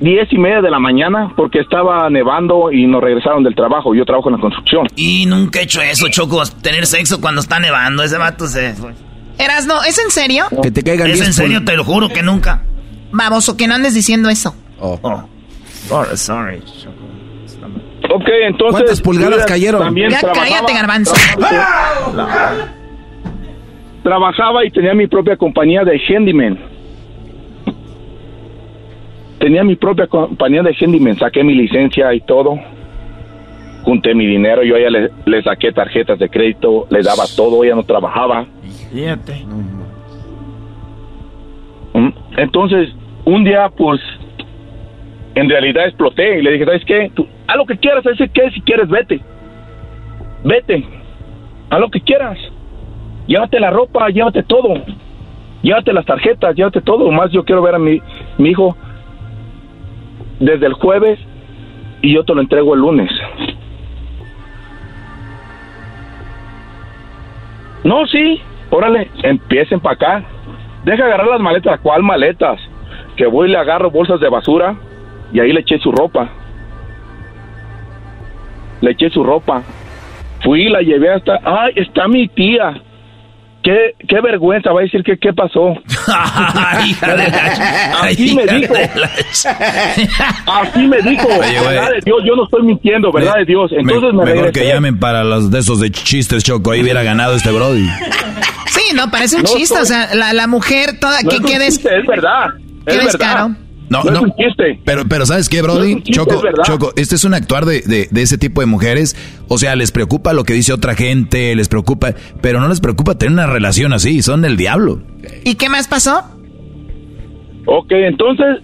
diez y media de la mañana porque estaba nevando y nos regresaron del trabajo. Yo trabajo en la construcción. Y nunca he hecho eso, Choco, tener sexo cuando está nevando. Ese vato se... Eras, no, ¿es en serio? Que te caigan Es 10 en serio, te lo juro que nunca. Baboso, que no andes diciendo eso. Oh. Sorry, sorry. Ok, entonces... ¿Cuántas pulgadas cayeron? También Ya trabajaba- cállate, garbanzo. Trabajaba y tenía mi propia compañía de handyman. Tenía mi propia compañía de handyman. Saqué mi licencia y todo. Junté mi dinero. Yo a ella le, le saqué tarjetas de crédito. Le daba todo. Ella no trabajaba. Fíjate. Mm, Entonces, un día, pues, en realidad exploté y le dije, ¿sabes qué? Tú, haz lo que quieras, ¿sabes qué? Si quieres, vete. Vete. Haz lo que quieras. Llévate la ropa, llévate todo. Llévate las tarjetas, llévate todo. Más yo quiero ver a mi, mi hijo. Desde el jueves y yo te lo entrego el lunes. No, sí, órale, empiecen para acá. Deja agarrar las maletas. ¿Cuál maletas? Que voy y le agarro bolsas de basura y ahí le eché su ropa. Le eché su ropa. Fui y la llevé hasta... ¡Ay, está mi tía! Qué, qué vergüenza, va a decir que qué pasó. Así me dijo. Así me dijo. verdad de Dios, yo no estoy mintiendo, verdad de Dios. Entonces me, Mejor que llamen para los de esos de chistes, Choco. Ahí hubiera ganado este Brody. Sí, no, parece un chiste. O sea, la, la mujer toda... No que es un quedes... chiste, es verdad. Qué Es descaro. verdad. No, No no. es un chiste. Pero, pero ¿sabes qué, No Brody? es un chiste, Choco, es verdad. Choco, este es un actuar de, de, de ese tipo de mujeres. O sea, les preocupa lo que dice otra gente, les preocupa, pero no les preocupa tener una relación así, son del diablo. ¿Y qué más pasó? Ok, entonces,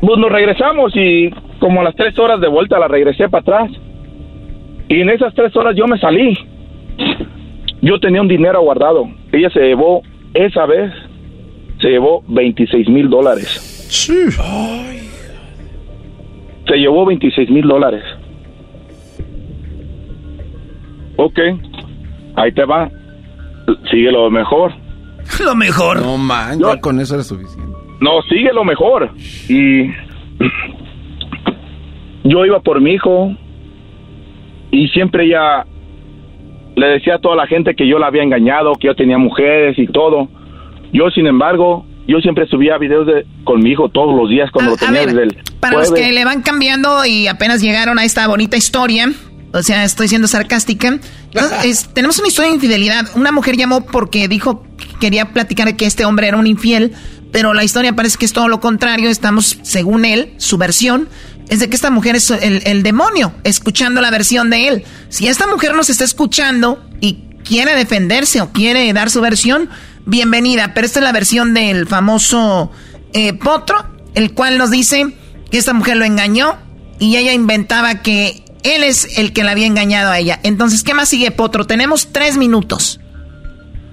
pues nos regresamos y como a las tres horas de vuelta la regresé para atrás. Y en esas tres horas yo me salí. Yo tenía un dinero guardado. Ella se llevó, esa vez, se llevó 26 mil dólares. Se llevó 26 mil dólares. Ok, ahí te va. Sigue lo mejor. Lo mejor. No man, ya con eso era suficiente. No, sigue lo mejor. Y yo iba por mi hijo y siempre ella le decía a toda la gente que yo la había engañado, que yo tenía mujeres y todo. Yo, sin embargo, yo siempre subía videos de, con mi hijo todos los días cuando lo tenía desde el Para los jueves. que le van cambiando y apenas llegaron a esta bonita historia, o sea, estoy siendo sarcástica. Es- tenemos una historia de infidelidad. Una mujer llamó porque dijo que quería platicar que este hombre era un infiel, pero la historia parece que es todo lo contrario. Estamos, según él, su versión es de que esta mujer es el, el demonio, escuchando la versión de él. Si esta mujer nos está escuchando y quiere defenderse o quiere dar su versión, bienvenida. Pero esta es la versión del famoso eh, Potro, el cual nos dice que esta mujer lo engañó y ella inventaba que él es el que la había engañado a ella. Entonces, ¿qué más sigue, Potro? Tenemos tres minutos.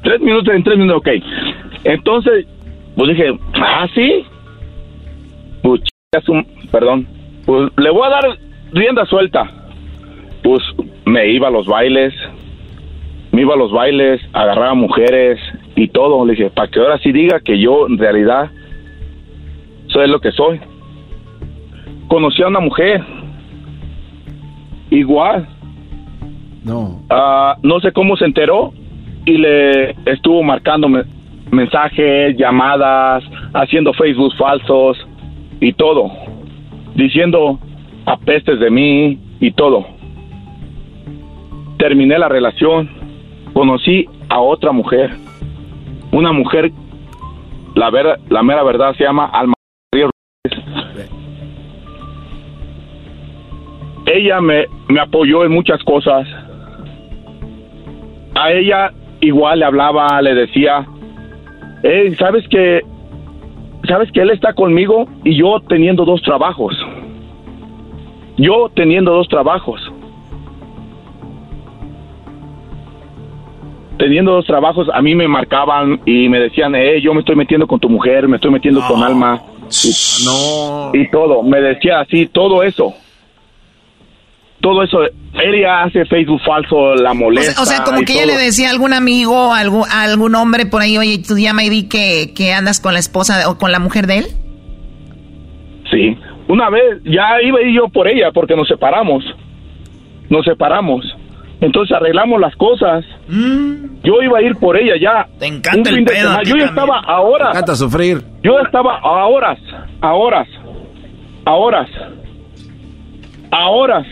Tres minutos en tres minutos, ok. Entonces, pues dije, ah, sí. Pues, perdón. Pues le voy a dar rienda suelta. Pues me iba a los bailes, me iba a los bailes, agarraba mujeres y todo. Le dije, para que ahora sí diga que yo en realidad soy lo que soy. Conocí a una mujer, igual, No. Ah, no sé cómo se enteró y le estuvo marcando me- mensajes, llamadas, haciendo Facebook falsos y todo, diciendo apestes de mí y todo. Terminé la relación, conocí a otra mujer, una mujer, la, ver- la mera verdad se llama Alma. Ríos. Ella me, me apoyó en muchas cosas, a ella igual le hablaba, le decía, "Ey, ¿sabes que sabes que él está conmigo y yo teniendo dos trabajos? Yo teniendo dos trabajos. Teniendo dos trabajos, a mí me marcaban y me decían, eh, yo me estoy metiendo con tu mujer, me estoy metiendo con Alma. Y, no. y todo, me decía así, todo eso. Todo eso, ella hace Facebook falso, la O molesta. sea, o sea, como que ella le decía a algún amigo, a algún, a algún hombre por ahí, oye, tú llama y di que, que andas con la esposa o con la mujer de él. Sí, una vez ya iba yo por ella porque nos separamos. Nos separamos. Entonces arreglamos las cosas. Yo iba a ir por ella ya. Te Mm. encanta el pedo Yo también. estaba a horas. Me encanta sufrir. Yo estaba a horas, a horas, a horas, a horas.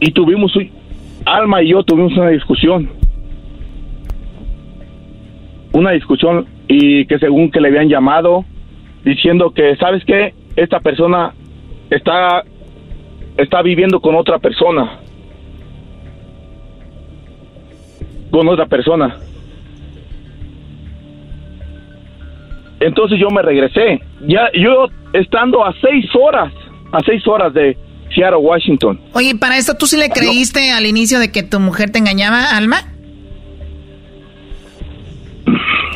Y tuvimos, Alma y yo tuvimos una discusión. Una discusión y que según que le habían llamado diciendo que, ¿sabes qué? Esta persona está, está viviendo con otra persona. Con otra persona. Entonces yo me regresé. Ya yo estando a seis horas, a seis horas de Seattle, Washington. Oye, para esto, ¿tú sí le creíste al inicio de que tu mujer te engañaba, Alma?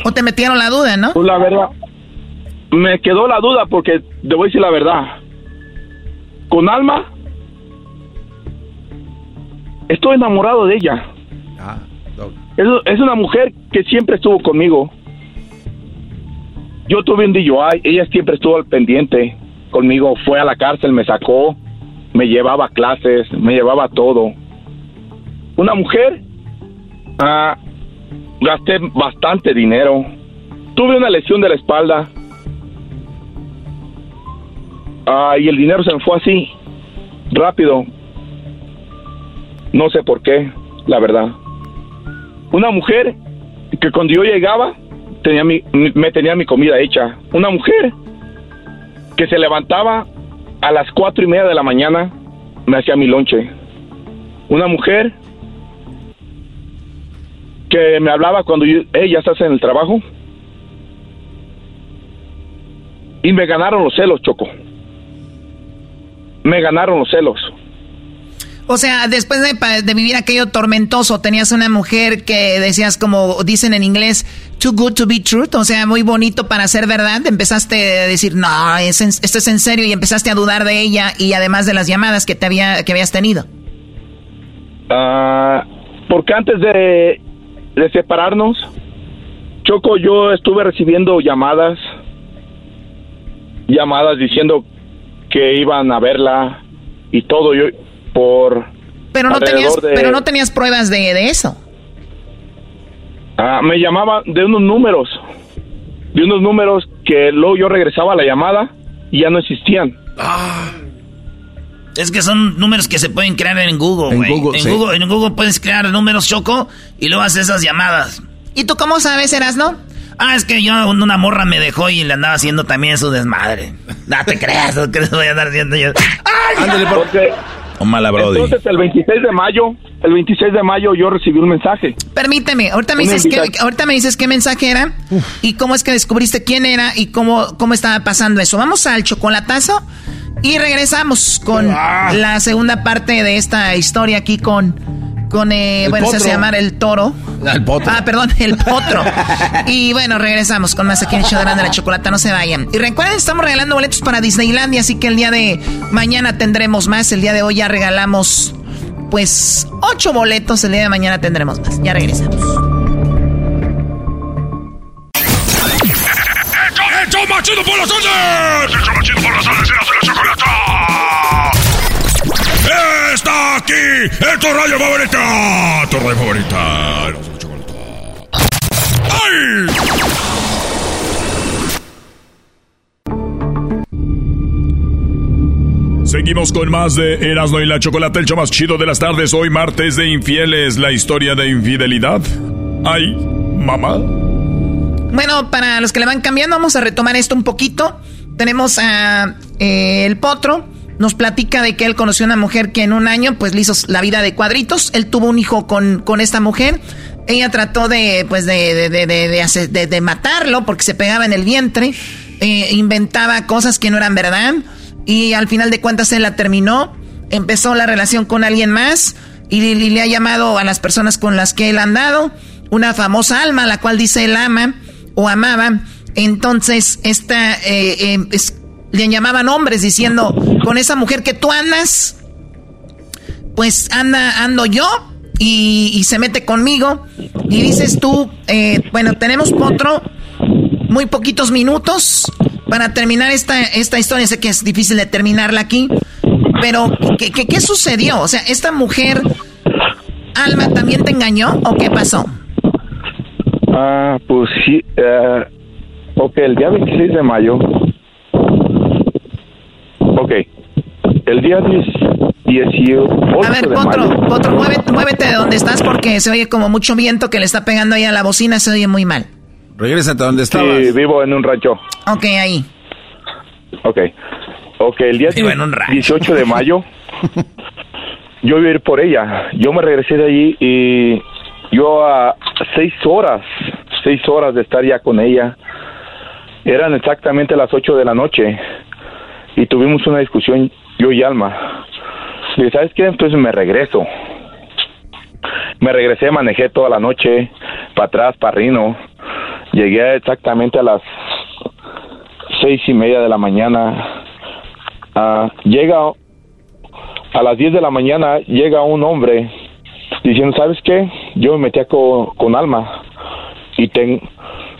¿O te metieron la duda, no? Pues la verdad, me quedó la duda porque te voy a decir la verdad. Con Alma, estoy enamorado de ella. Es, una mujer que siempre estuvo conmigo. Yo tuve un DUI, ella siempre estuvo al pendiente conmigo, fue a la cárcel, me sacó, me llevaba clases, me llevaba todo. Una mujer, ah, gasté bastante dinero, tuve una lesión de la espalda, ah, y el dinero se me fue así, rápido. No sé por qué, la verdad. Una mujer que cuando yo llegaba tenía mi, me tenía mi comida hecha. Una mujer que se levantaba a las cuatro y media de la mañana me hacía mi lonche. Una mujer que me hablaba cuando yo, hey, en el trabajo. Y me ganaron los celos, Choco. Me ganaron los celos. O sea, después de, vivir aquello tormentoso, tenías una mujer que decías, como dicen en inglés, too good to be truth, o sea, muy bonito para ser verdad. Empezaste a decir, no, en- esto es en serio, y empezaste a dudar de ella y además de las llamadas que, te había, que habías tenido. Ah, porque antes de, de separarnos, Choco, yo estuve recibiendo llamadas, llamadas diciendo que iban a verla y todo, yo por Pero no, alrededor tenías, de- pero no tenías pruebas de, de eso. Ah, me llamaban de unos números, de unos números que luego yo regresaba a la llamada y ya no existían. Es que son números que se pueden crear en Google, En. Google, en, sí. Google, en Google puedes crear números choco y luego haces esas llamadas. ¿Y tú cómo sabes, Erasno? Ah, es que yo, una morra me dejó y le andaba haciendo también su desmadre. No te creas, no que les voy a andar haciendo yo. Porque O mala Brody. entonces el 26 de mayo, el 26 de mayo yo recibí un mensaje. Permíteme, ahorita me, Una dices que, invitación. ahorita me dices qué mensaje era y cómo es que descubriste quién era y cómo, cómo estaba pasando eso. Vamos al chocolatazo y regresamos con Ah. la segunda parte de esta historia aquí con, con eh, El bueno, se hace potro. llamar el toro. El potro. Ah, perdón, el potro. y bueno, regresamos con más aquí en el show de Grande la Chocolata, no se vayan. Y recuerden, estamos regalando boletos para Disneylandia, así que el día de mañana tendremos más. El día de hoy ya regalamos, pues, ocho boletos. El día de mañana tendremos más. Ya regresamos. ¡Hecho más chido por las tardes! ¡Hecho más chido por las! ¡Erasmo y la chocolata! ¡Está aquí! ¡Es tu radio favorita! ¡Tu radio favorita! ¡Ay! Seguimos con más de Erasmo y la Chocolate, el show más chido de las tardes. Hoy martes de infieles, la historia de infidelidad. ¡Ay, mamá! Bueno, para los que le van cambiando, vamos a retomar esto un poquito. Tenemos a eh, el potro. Nos platica de que él conoció una mujer que en un año pues le hizo la vida de cuadritos. Él tuvo un hijo con, con esta mujer. Ella trató de pues de, de, de, de- matarlo porque se pegaba en el vientre. Eh, inventaba cosas que no eran verdad. Y al final de cuentas él la terminó. Empezó la relación con alguien más. Y, le ha llamado a las personas con las que él ha andado. Una famosa alma, la cual dice él ama o amaba. Entonces, esta eh, eh, es- le llamaban hombres diciendo, con esa mujer que tú andas, pues anda, ando yo y, se mete conmigo. Y dices tú, eh, bueno, tenemos potro, muy poquitos minutos para terminar esta, esta historia. Sé que es difícil de terminarla aquí, pero ¿qué, qué, sucedió? O sea, ¿esta mujer, Alma, también te engañó o qué pasó? Ah, pues sí. eh, ok, el día 26 de mayo. Ok. El día 10 18 A ver, de Potro, mayo. Potro, muévete, muévete de donde estás porque se oye como mucho viento que le está pegando ahí a la bocina, se oye muy mal. Regrésate a donde estabas. Sí, vivo en un rancho. Ok, ahí. Ok. Ok, el día Vivo en un rancho. 18 de mayo. yo iba a ir por ella. Yo me regresé de allí y yo a seis horas, seis horas de estar ya con ella. Eran exactamente las 8 de la noche y tuvimos una discusión yo y Alma. Le dije, ¿sabes qué? Entonces me regreso. Me regresé, manejé toda la noche, para atrás, para Rino. Llegué exactamente a las seis y media de la mañana. Ah, llega a las 10 de la mañana llega un hombre diciendo, ¿sabes qué? Yo me metí con, con alma y, ten,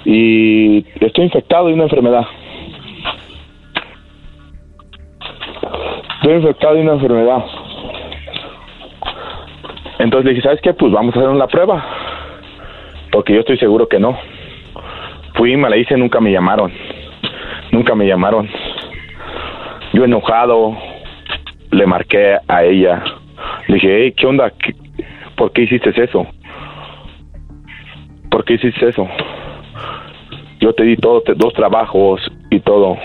y estoy infectado de una enfermedad. Estoy infectado de una enfermedad. Entonces le dije, ¿sabes qué? Pues vamos a hacer una prueba. Porque yo estoy seguro que no. Fui, me la hice, nunca me llamaron. Nunca me llamaron. Yo enojado, le marqué a ella. Le dije, hey, ¿qué onda? ¿Por qué hiciste eso? ¿Por qué hiciste eso? Yo te di todo, dos trabajos y todo.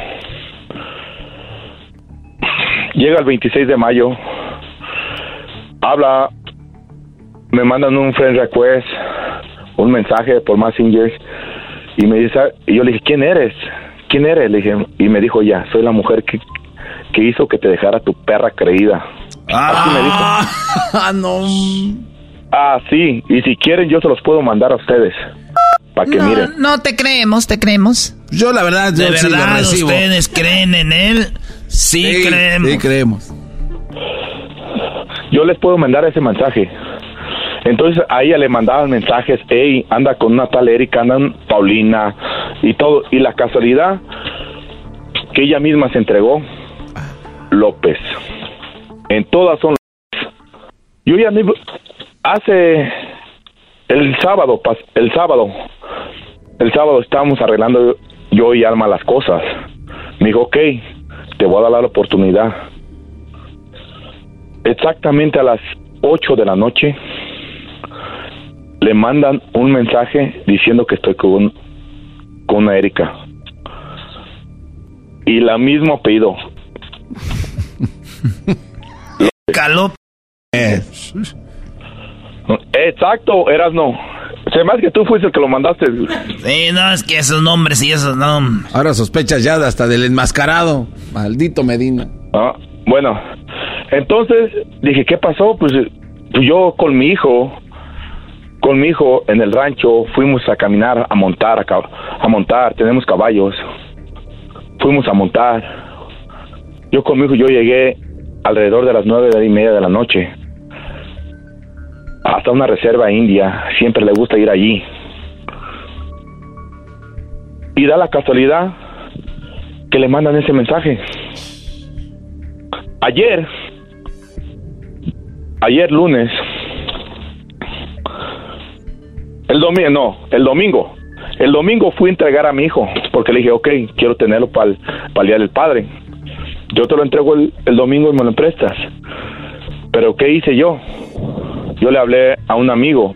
Llega el 26 de mayo, habla, me mandan un friend request, un mensaje por Messenger y me dice, y yo le dije, ¿quién eres? ¿Quién eres? Le dije, y me dijo, ya, soy la mujer que, que hizo que te dejara tu perra creída. Así me dijo. Ah, no. Ah, sí, y si quieren yo se los puedo mandar a ustedes. Para que no, miren. No te creemos, te creemos. Yo la verdad, yo ¿De sí lo verdad recibo. ustedes creen en él? Sí, creemos. Sí, creemos. Yo les puedo mandar ese mensaje. Entonces a ella le mandaban mensajes, hey, anda con una tal Erika, andan Paulina y todo. Y la casualidad que ella misma se entregó, López. En todas son Yo ya me... Hace el sábado, el sábado, el sábado estábamos arreglando yo y Alma las cosas. Me dijo, ok, te voy a dar la oportunidad. Exactamente a las 8 de la noche le mandan un mensaje diciendo que estoy con, con una Erika. Y la mismo apellido. Caló. Exacto, eras no. Se me hace que tú fuiste el que lo mandaste. Sí, no, es que esos nombres y esos nombres. Ahora sospechas ya hasta del enmascarado. Maldito Medina. Ah, bueno, entonces dije, ¿qué pasó? Pues, eh, pues yo con mi hijo, con mi hijo en el rancho, fuimos a caminar, a montar, a, cab- a montar, tenemos caballos. Fuimos a montar. Yo con mi hijo, yo llegué alrededor de las nueve y media de la noche. Hasta una reserva india, siempre le gusta ir allí. Y da la casualidad que le mandan ese mensaje. Ayer, ayer lunes, el domingo, no, el domingo, el domingo fui a entregar a mi hijo porque le dije, ok, quiero tenerlo para el, día del padre. Yo te lo entrego el, el domingo y me lo prestas. Pero ¿qué hice yo? Yo le hablé a un amigo.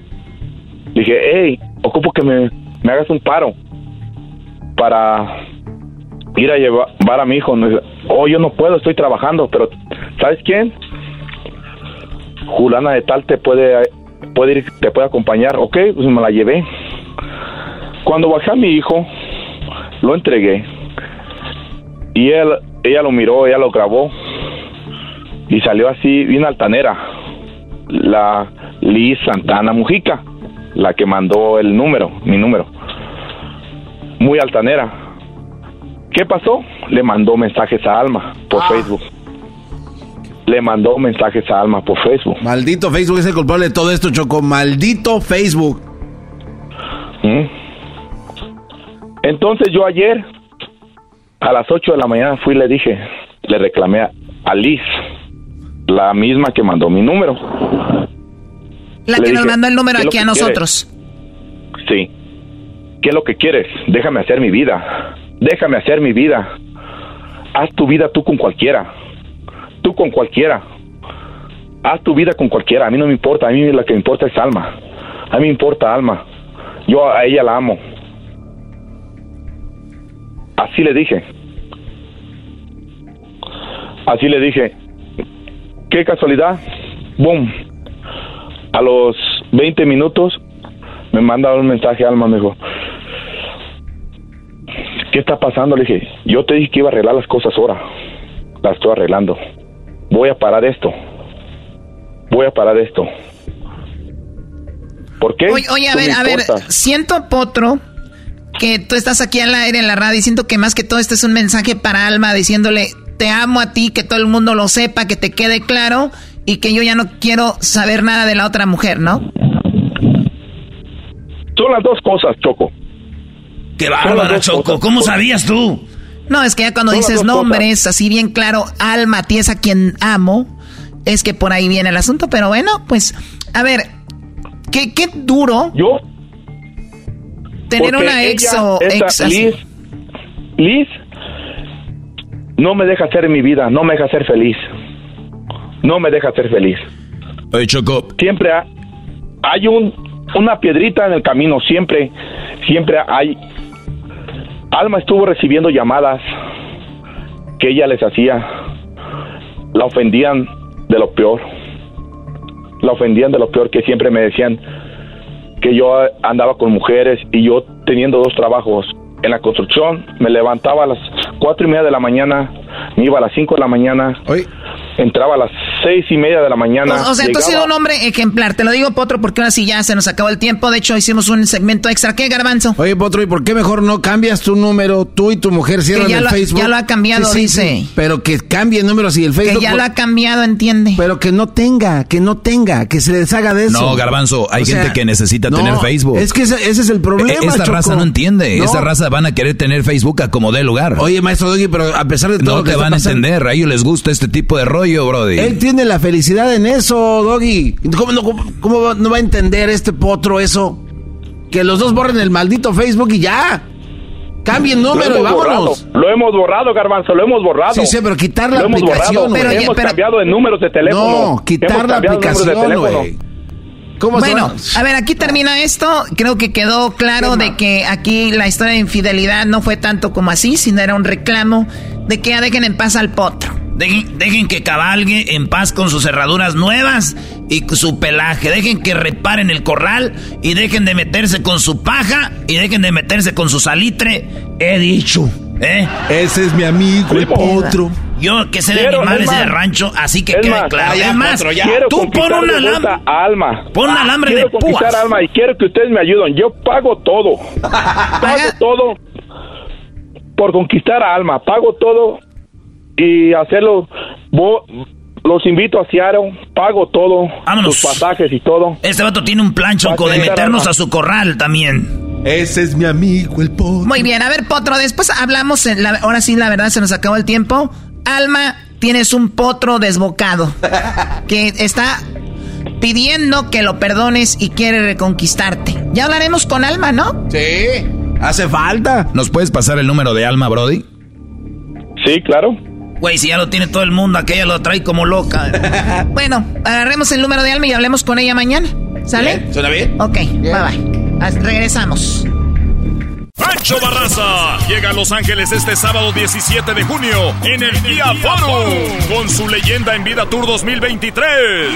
Dije, hey, ocupo que me, me hagas un paro para ir a llevar a mi hijo. Me Oh, yo no puedo, estoy trabajando, pero ¿sabes quién? Julana de tal te puede, puede ir, te puede acompañar. Ok, pues me la llevé. Cuando bajé a mi hijo, lo entregué. Y él, ella lo miró, ella lo grabó. Y salió así, bien altanera. La Liz Santana Mujica, la que mandó el número, mi número. Muy altanera. ¿Qué pasó? Le mandó mensajes a Alma por Facebook. Le mandó mensajes a Alma por Facebook. Maldito Facebook es el culpable de todo esto, Choco. Maldito Facebook. ¿Mm? Entonces yo ayer, a las 8 de la mañana, fui y le dije, le reclamé a Liz, la misma que mandó mi número. La Le que nos mandó el número ¿qué es aquí a nosotros. Sí. ¿Qué es lo que quieres? Déjame hacer mi vida. Déjame hacer mi vida. Haz tu vida tú con cualquiera. Tú con cualquiera. Haz tu vida con cualquiera. A mí no me importa. A mí la que me importa es Alma. A mí me importa Alma. Yo a ella la amo. Así le dije. Así le dije. Qué casualidad. Boom. A los 20 minutos me manda un mensaje a Alma, me dijo, ¿qué está pasando? Le dije, yo te dije que iba a arreglar las cosas ahora. Las estoy arreglando. Voy a parar esto. Voy a parar esto. ¿Por qué? Oye, oye, a ver, a ver, siento potro que tú estás aquí al aire en la radio y siento que más que todo este es un mensaje para Alma diciéndole, te amo a ti, que todo el mundo lo sepa, que te quede claro y que yo ya no quiero saber nada de la otra mujer, ¿no? Son las dos cosas, Choco. Qué bárbara, Choco. ¿Cómo sabías tú? No, es que ya cuando dices nombres, así bien claro, Alma, ti es a quien amo, es que por ahí viene el asunto, pero bueno, pues, a ver, qué, qué duro. Yo. Tener una ex o ex. Liz, Liz, no me deja ser mi vida, no me deja ser feliz. No me deja ser feliz. Oye, Choco. Siempre hay un, una piedrita en el camino, siempre, siempre hay Alma estuvo recibiendo llamadas que ella les hacía. La ofendían de lo peor. La ofendían de lo peor que siempre me decían que yo andaba con mujeres y yo teniendo dos trabajos en la construcción, me levantaba a las cuatro y media de la mañana, me iba a las cinco de la mañana, entraba a las seis y media de la mañana. O, sea, tú has sido un hombre ejemplar. Te lo digo, Potro, porque ahora sí ya se nos acabó el tiempo. De hecho, hicimos un segmento extra. ¿Qué, Garbanzo? Oye, Potro, ¿y por qué mejor no cambias tu número? Tú y tu mujer cierran el Facebook. Ya lo ha cambiado, dice. pero que cambie el número si el Facebook. Que ya lo ha cambiado, entiende. Pero que no tenga, que no tenga, que se deshaga de eso. No, Garbanzo, hay gente que necesita tener Facebook. Es que ese, es el problema. E-, esta raza no entiende. Esta raza van a querer tener Facebook a como dé lugar. Oye, maestro Doggy, pero a pesar de todo. No te van a entender. A ellos les gusta este tipo de rollo, Brody. Él tiene la felicidad en eso, Doggy. ¿Cómo no, cómo no va a entender este potro eso? Que los dos borren el maldito Facebook y ya. Cambien número y vámonos. Lo hemos borrado, Garbanzo, lo hemos borrado. Sí, sí, pero quitar la aplicación. Pero, hemos cambiado de números de teléfono. No, quitar la aplicación, güey. ¿Cómo bueno, a ver, aquí termina esto. Creo que quedó claro de que aquí la historia de infidelidad no fue tanto como así, sino era un reclamo de que ya dejen en paz al potro. Dejen, que cabalgue en paz con sus cerraduras nuevas y su pelaje. Dejen que reparen el corral y dejen de meterse con su paja y dejen de meterse con su salitre. He dicho, ¿eh? Ese es mi amigo, el potro. Yo que sé de animales de rancho, así que quede claro. Además, tú pon un alambre. Alma. Pon un alambre quiero de púas. Alma y quiero que ustedes me ayuden. Yo pago todo. pago todo por conquistar a Alma. Pago todo y hacerlo. los invito a Seattle, pago todo, Vámonos. sus pasajes y todo. Este vato tiene un plan choco de meternos a su corral también. Ese es mi amigo, el potro. Muy bien, a ver, potro, después hablamos, ahora sí, la verdad, se nos acabó el tiempo. Alma, tienes un potro desbocado que está pidiendo que lo perdones y quiere reconquistarte. Ya hablaremos con Alma, ¿no? Sí, hace falta. ¿Nos puedes pasar el número de Alma, Brody? Sí, claro. Güey, si ya lo tiene todo el mundo, aquella lo trae como loca. bueno, agarremos el número de Alma y hablemos con ella mañana. ¿Sale? ¿Suena bien? Ok, bye bye. regresamos. Pancho Barraza llega a Los Ángeles este sábado 17 de junio en el Día Forum con su leyenda en vida Tour 2023.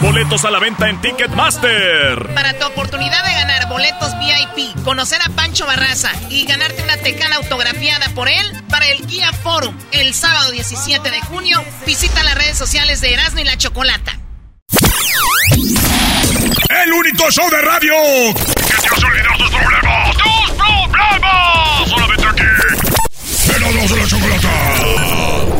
Boletos a la venta en Ticketmaster. Para tu oportunidad de ganar boletos VIP, conocer a Pancho Barraza y ganarte una tecana autografiada por él para el Guía Forum el sábado 17 de junio, visita las redes sociales de Erasmo y la Chocolata. El único show de radio que te hace olvidar tus problemas. ¡Tus problemas! Solamente aquí. Erasmo y la Chocolata.